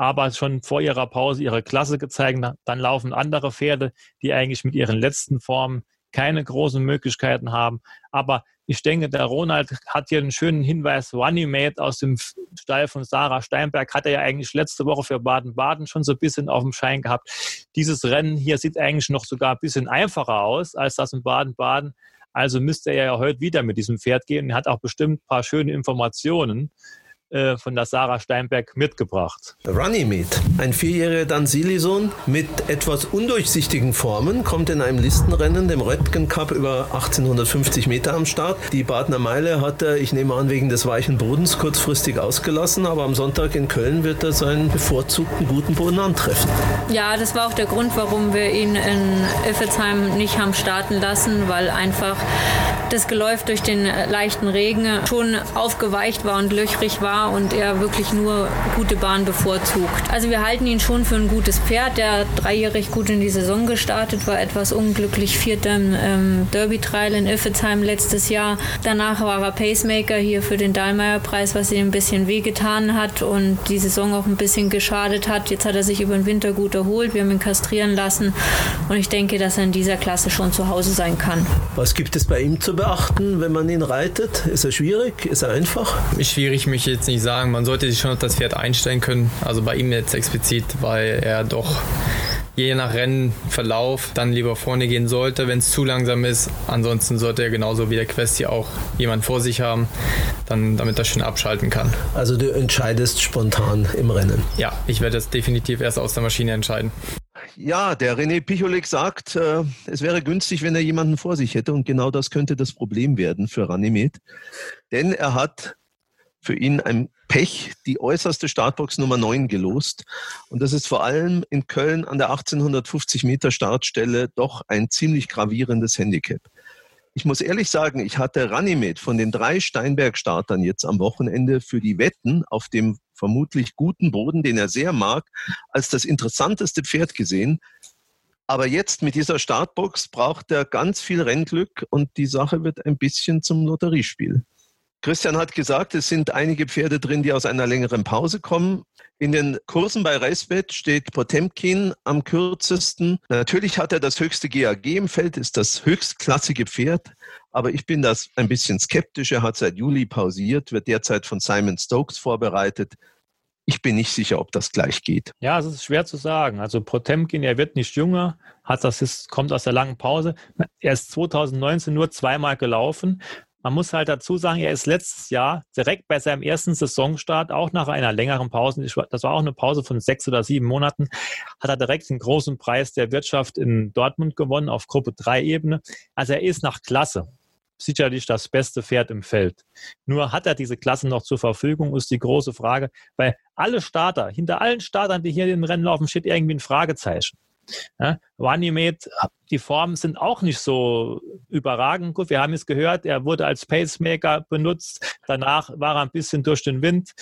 aber schon vor ihrer Pause ihre Klasse gezeigt. Dann laufen andere Pferde, die eigentlich mit ihren letzten Formen keine großen Möglichkeiten haben. Aber ich denke, der Ronald hat hier einen schönen Hinweis. Runnymate aus dem Stall von Sarah Steinberg hat er ja eigentlich letzte Woche für Baden-Baden schon so ein bisschen auf dem Schein gehabt. Dieses Rennen hier sieht eigentlich noch sogar ein bisschen einfacher aus als das in Baden-Baden. Also müsste er ja heute wieder mit diesem Pferd gehen. Er hat auch bestimmt ein paar schöne Informationen. Äh, von der Sarah Steinberg mitgebracht. Runnymede, ein vierjähriger Dansili-Sohn mit etwas undurchsichtigen Formen, kommt in einem Listenrennen, dem Röttgen Cup, über 1850 Meter am Start. Die Badener Meile hat er, ich nehme an, wegen des weichen Bodens kurzfristig ausgelassen, aber am Sonntag in Köln wird er seinen bevorzugten guten Boden antreffen. Ja, das war auch der Grund, warum wir ihn in Iffelsheim nicht haben starten lassen, weil einfach das Geläuf durch den leichten Regen schon aufgeweicht war und löchrig war und er wirklich nur gute Bahn bevorzugt. Also wir halten ihn schon für ein gutes Pferd. Der dreijährig gut in die Saison gestartet war, etwas unglücklich Vierter im ähm, Derby-Trial in Iffelsheim letztes Jahr. Danach war er Pacemaker hier für den Dahlmeier-Preis, was ihm ein bisschen wehgetan hat und die Saison auch ein bisschen geschadet hat. Jetzt hat er sich über den Winter gut erholt. Wir haben ihn kastrieren lassen und ich denke, dass er in dieser Klasse schon zu Hause sein kann. Was gibt es bei ihm zu beachten, wenn man ihn reitet? Ist er schwierig? Ist er einfach? Schwierig mich jetzt nicht sagen. Man sollte sich schon auf das Pferd einstellen können. Also bei ihm jetzt explizit, weil er doch je nach Rennverlauf dann lieber vorne gehen sollte, wenn es zu langsam ist. Ansonsten sollte er genauso wie der Quest hier auch jemand vor sich haben, dann, damit er schön abschalten kann. Also du entscheidest spontan im Rennen? Ja, ich werde das definitiv erst aus der Maschine entscheiden. Ja, der René Picholik sagt, äh, es wäre günstig, wenn er jemanden vor sich hätte und genau das könnte das Problem werden für Ranimed. Denn er hat für ihn ein Pech die äußerste Startbox Nummer 9 gelost. Und das ist vor allem in Köln an der 1850 Meter Startstelle doch ein ziemlich gravierendes Handicap. Ich muss ehrlich sagen, ich hatte Ranimed von den drei Steinberg-Startern jetzt am Wochenende für die Wetten auf dem vermutlich guten Boden, den er sehr mag, als das interessanteste Pferd gesehen. Aber jetzt mit dieser Startbox braucht er ganz viel Rennglück und die Sache wird ein bisschen zum Lotteriespiel. Christian hat gesagt, es sind einige Pferde drin, die aus einer längeren Pause kommen. In den Kursen bei Reisbett steht Potemkin am kürzesten. Natürlich hat er das höchste GAG im Feld, ist das höchstklassige Pferd. Aber ich bin das ein bisschen skeptisch. Er hat seit Juli pausiert, wird derzeit von Simon Stokes vorbereitet. Ich bin nicht sicher, ob das gleich geht. Ja, es ist schwer zu sagen. Also Potemkin, er wird nicht jünger, hat das kommt aus der langen Pause. Er ist 2019 nur zweimal gelaufen. Man muss halt dazu sagen, er ist letztes Jahr direkt bei seinem ersten Saisonstart, auch nach einer längeren Pause, das war auch eine Pause von sechs oder sieben Monaten, hat er direkt den großen Preis der Wirtschaft in Dortmund gewonnen auf Gruppe 3 Ebene. Also er ist nach Klasse sicherlich das beste Pferd im Feld. Nur hat er diese Klasse noch zur Verfügung, ist die große Frage, weil alle Starter, hinter allen Startern, die hier im Rennen laufen, steht irgendwie ein Fragezeichen. Ja, Vanimed, die Formen sind auch nicht so überragend. Gut, wir haben es gehört, er wurde als Pacemaker benutzt. Danach war er ein bisschen durch den Wind.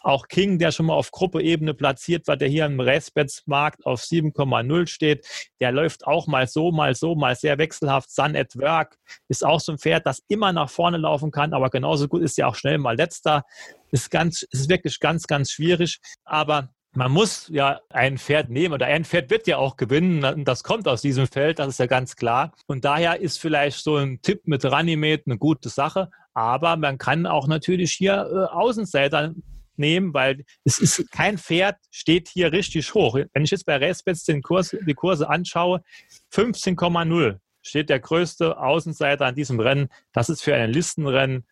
Auch King, der schon mal auf Gruppeebene platziert war, der hier im Racebets-Markt auf 7,0 steht, der läuft auch mal so, mal so, mal sehr wechselhaft. Sun at Work ist auch so ein Pferd, das immer nach vorne laufen kann, aber genauso gut ist ja auch schnell mal letzter. Ist ganz, ist wirklich ganz, ganz schwierig. Aber man muss ja ein Pferd nehmen oder ein Pferd wird ja auch gewinnen. Das kommt aus diesem Feld, das ist ja ganz klar. Und daher ist vielleicht so ein Tipp mit Ranimed eine gute Sache. Aber man kann auch natürlich hier äh, Außenseiter nehmen, weil es ist kein Pferd steht hier richtig hoch. Wenn ich jetzt bei Racebets den Kurs, die Kurse anschaue, 15,0 steht der größte Außenseiter an diesem Rennen. Das ist für ein Listenrennen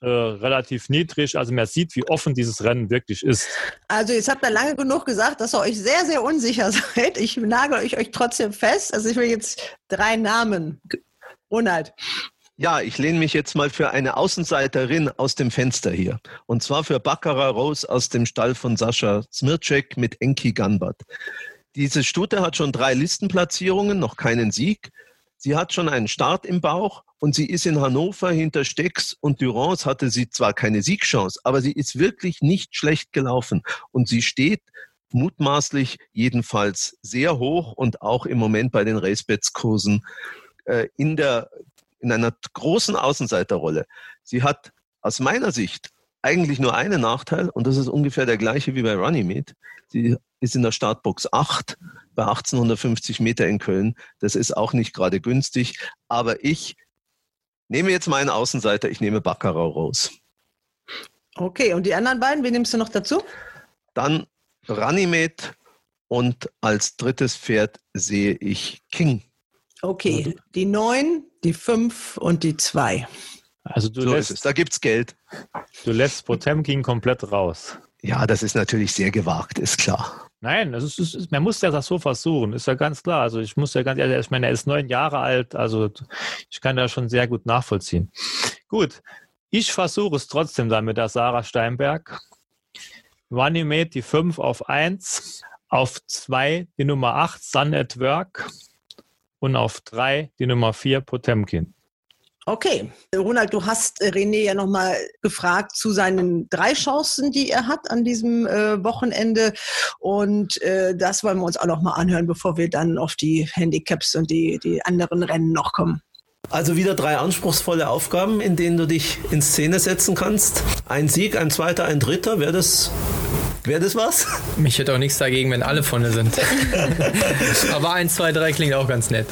äh, relativ niedrig. Also man sieht, wie offen dieses Rennen wirklich ist. Also jetzt habt ihr lange genug gesagt, dass ihr euch sehr, sehr unsicher seid. Ich nagel euch, euch trotzdem fest. Also ich will jetzt drei Namen. Ronald. Ja, ich lehne mich jetzt mal für eine Außenseiterin aus dem Fenster hier. Und zwar für Baccarat Rose aus dem Stall von Sascha Smircek mit Enki Ganbat. Diese Stute hat schon drei Listenplatzierungen, noch keinen Sieg. Sie hat schon einen Start im Bauch und sie ist in Hannover hinter Stecks und Durance hatte sie zwar keine Siegchance, aber sie ist wirklich nicht schlecht gelaufen und sie steht mutmaßlich jedenfalls sehr hoch und auch im Moment bei den Racebets-Kursen äh, in in einer großen Außenseiterrolle. Sie hat aus meiner Sicht eigentlich nur einen Nachteil und das ist ungefähr der gleiche wie bei Runnymede. Sie ist in der Startbox 8 bei 1850 Meter in Köln. Das ist auch nicht gerade günstig, aber ich nehme jetzt meinen Außenseiter, ich nehme Baccarat raus. Okay, und die anderen beiden, wen nimmst du noch dazu? Dann Runnymede und als drittes Pferd sehe ich King. Okay, die 9, die 5 und die 2. Also du so lässt, Da gibt es Geld. Du lässt Potemkin komplett raus. Ja, das ist natürlich sehr gewagt, ist klar. Nein, ist, ist, man muss ja das so versuchen, ist ja ganz klar. Also ich muss ja ganz ehrlich, ich meine, er ist neun Jahre alt, also ich kann das schon sehr gut nachvollziehen. Gut, ich versuche es trotzdem dann mit der Sarah Steinberg. Runimate die 5 auf 1, auf 2 die Nummer 8 Sun at Work und auf 3 die Nummer 4 Potemkin. Okay, Ronald, du hast äh, René ja nochmal gefragt zu seinen drei Chancen, die er hat an diesem äh, Wochenende. Und äh, das wollen wir uns auch nochmal anhören, bevor wir dann auf die Handicaps und die, die anderen Rennen noch kommen. Also wieder drei anspruchsvolle Aufgaben, in denen du dich in Szene setzen kannst. Ein Sieg, ein zweiter, ein dritter, wäre das Wäre das was? Mich hätte auch nichts dagegen, wenn alle vorne sind. Aber 1, 2, 3 klingt auch ganz nett.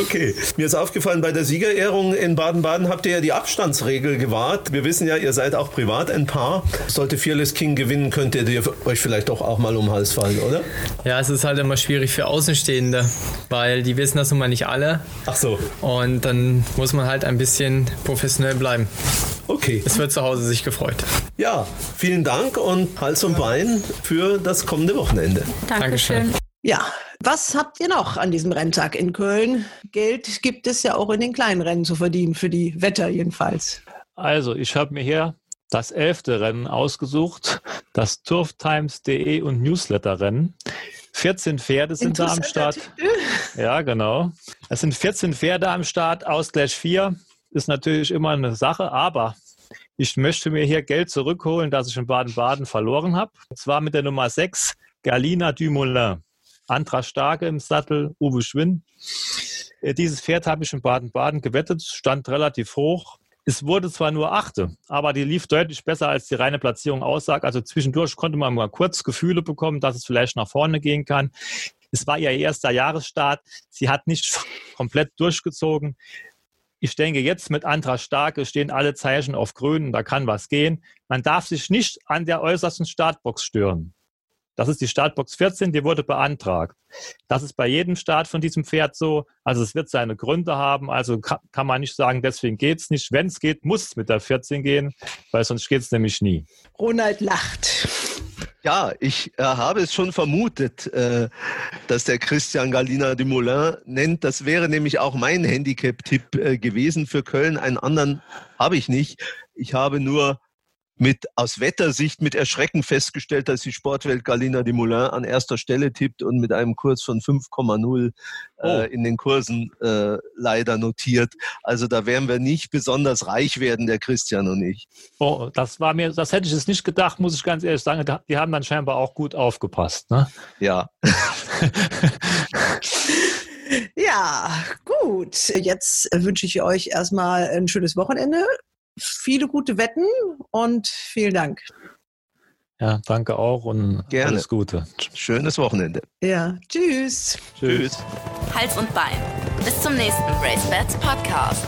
Okay. Mir ist aufgefallen, bei der Siegerehrung in Baden-Baden habt ihr ja die Abstandsregel gewahrt. Wir wissen ja, ihr seid auch privat ein Paar. Sollte Fearless King gewinnen, könnt ihr euch vielleicht doch auch mal um den Hals fallen, oder? Ja, es ist halt immer schwierig für Außenstehende, weil die wissen das nun mal nicht alle. Ach so. Und dann muss man halt ein bisschen professionell bleiben. Okay. Es wird zu Hause sich gefreut. Ja, vielen Dank und Hals und Bein für das kommende Wochenende. Dankeschön. Ja, was habt ihr noch an diesem Renntag in Köln? Geld gibt es ja auch in den kleinen Rennen zu verdienen, für die Wetter jedenfalls. Also, ich habe mir hier das elfte Rennen ausgesucht, das turftimes.de und Newsletter-Rennen. 14 Pferde sind da am Start. Ja, genau. Es sind 14 Pferde am Start, Ausgleich 4 ist natürlich immer eine Sache, aber ich möchte mir hier Geld zurückholen, das ich in Baden-Baden verloren habe. Und zwar mit der Nummer 6, Galina Dumoulin. Antra Starke im Sattel, Uwe Schwinn. Äh, dieses Pferd habe ich in Baden-Baden gewettet, stand relativ hoch. Es wurde zwar nur Achte, aber die lief deutlich besser, als die reine Platzierung aussagt. Also zwischendurch konnte man mal kurz Gefühle bekommen, dass es vielleicht nach vorne gehen kann. Es war ihr erster Jahresstart. Sie hat nicht komplett durchgezogen. Ich denke, jetzt mit Antra Starke stehen alle Zeichen auf grün, da kann was gehen. Man darf sich nicht an der äußersten Startbox stören. Das ist die Startbox 14, die wurde beantragt. Das ist bei jedem Start von diesem Pferd so. Also es wird seine Gründe haben. Also kann man nicht sagen, deswegen geht es nicht. Wenn es geht, muss es mit der 14 gehen, weil sonst geht es nämlich nie. Ronald lacht. Ja, ich äh, habe es schon vermutet, äh, dass der Christian Galina de Moulin nennt. Das wäre nämlich auch mein Handicap-Tipp äh, gewesen für Köln. Einen anderen habe ich nicht. Ich habe nur mit aus Wettersicht mit Erschrecken festgestellt, dass die Sportwelt Galina de Moulin an erster Stelle tippt und mit einem Kurs von 5,0 oh. äh, in den Kursen äh, leider notiert. Also da werden wir nicht besonders reich werden, der Christian und ich. Oh, das war mir, das hätte ich jetzt nicht gedacht, muss ich ganz ehrlich sagen. Die haben dann scheinbar auch gut aufgepasst, ne? Ja. Ja, gut. Jetzt wünsche ich euch erstmal ein schönes Wochenende viele gute Wetten und vielen Dank. Ja, danke auch und Gerne. alles Gute. Schönes Wochenende. Ja, tschüss. Tschüss. Hals und Bein. Bis zum nächsten Race Bats Podcast.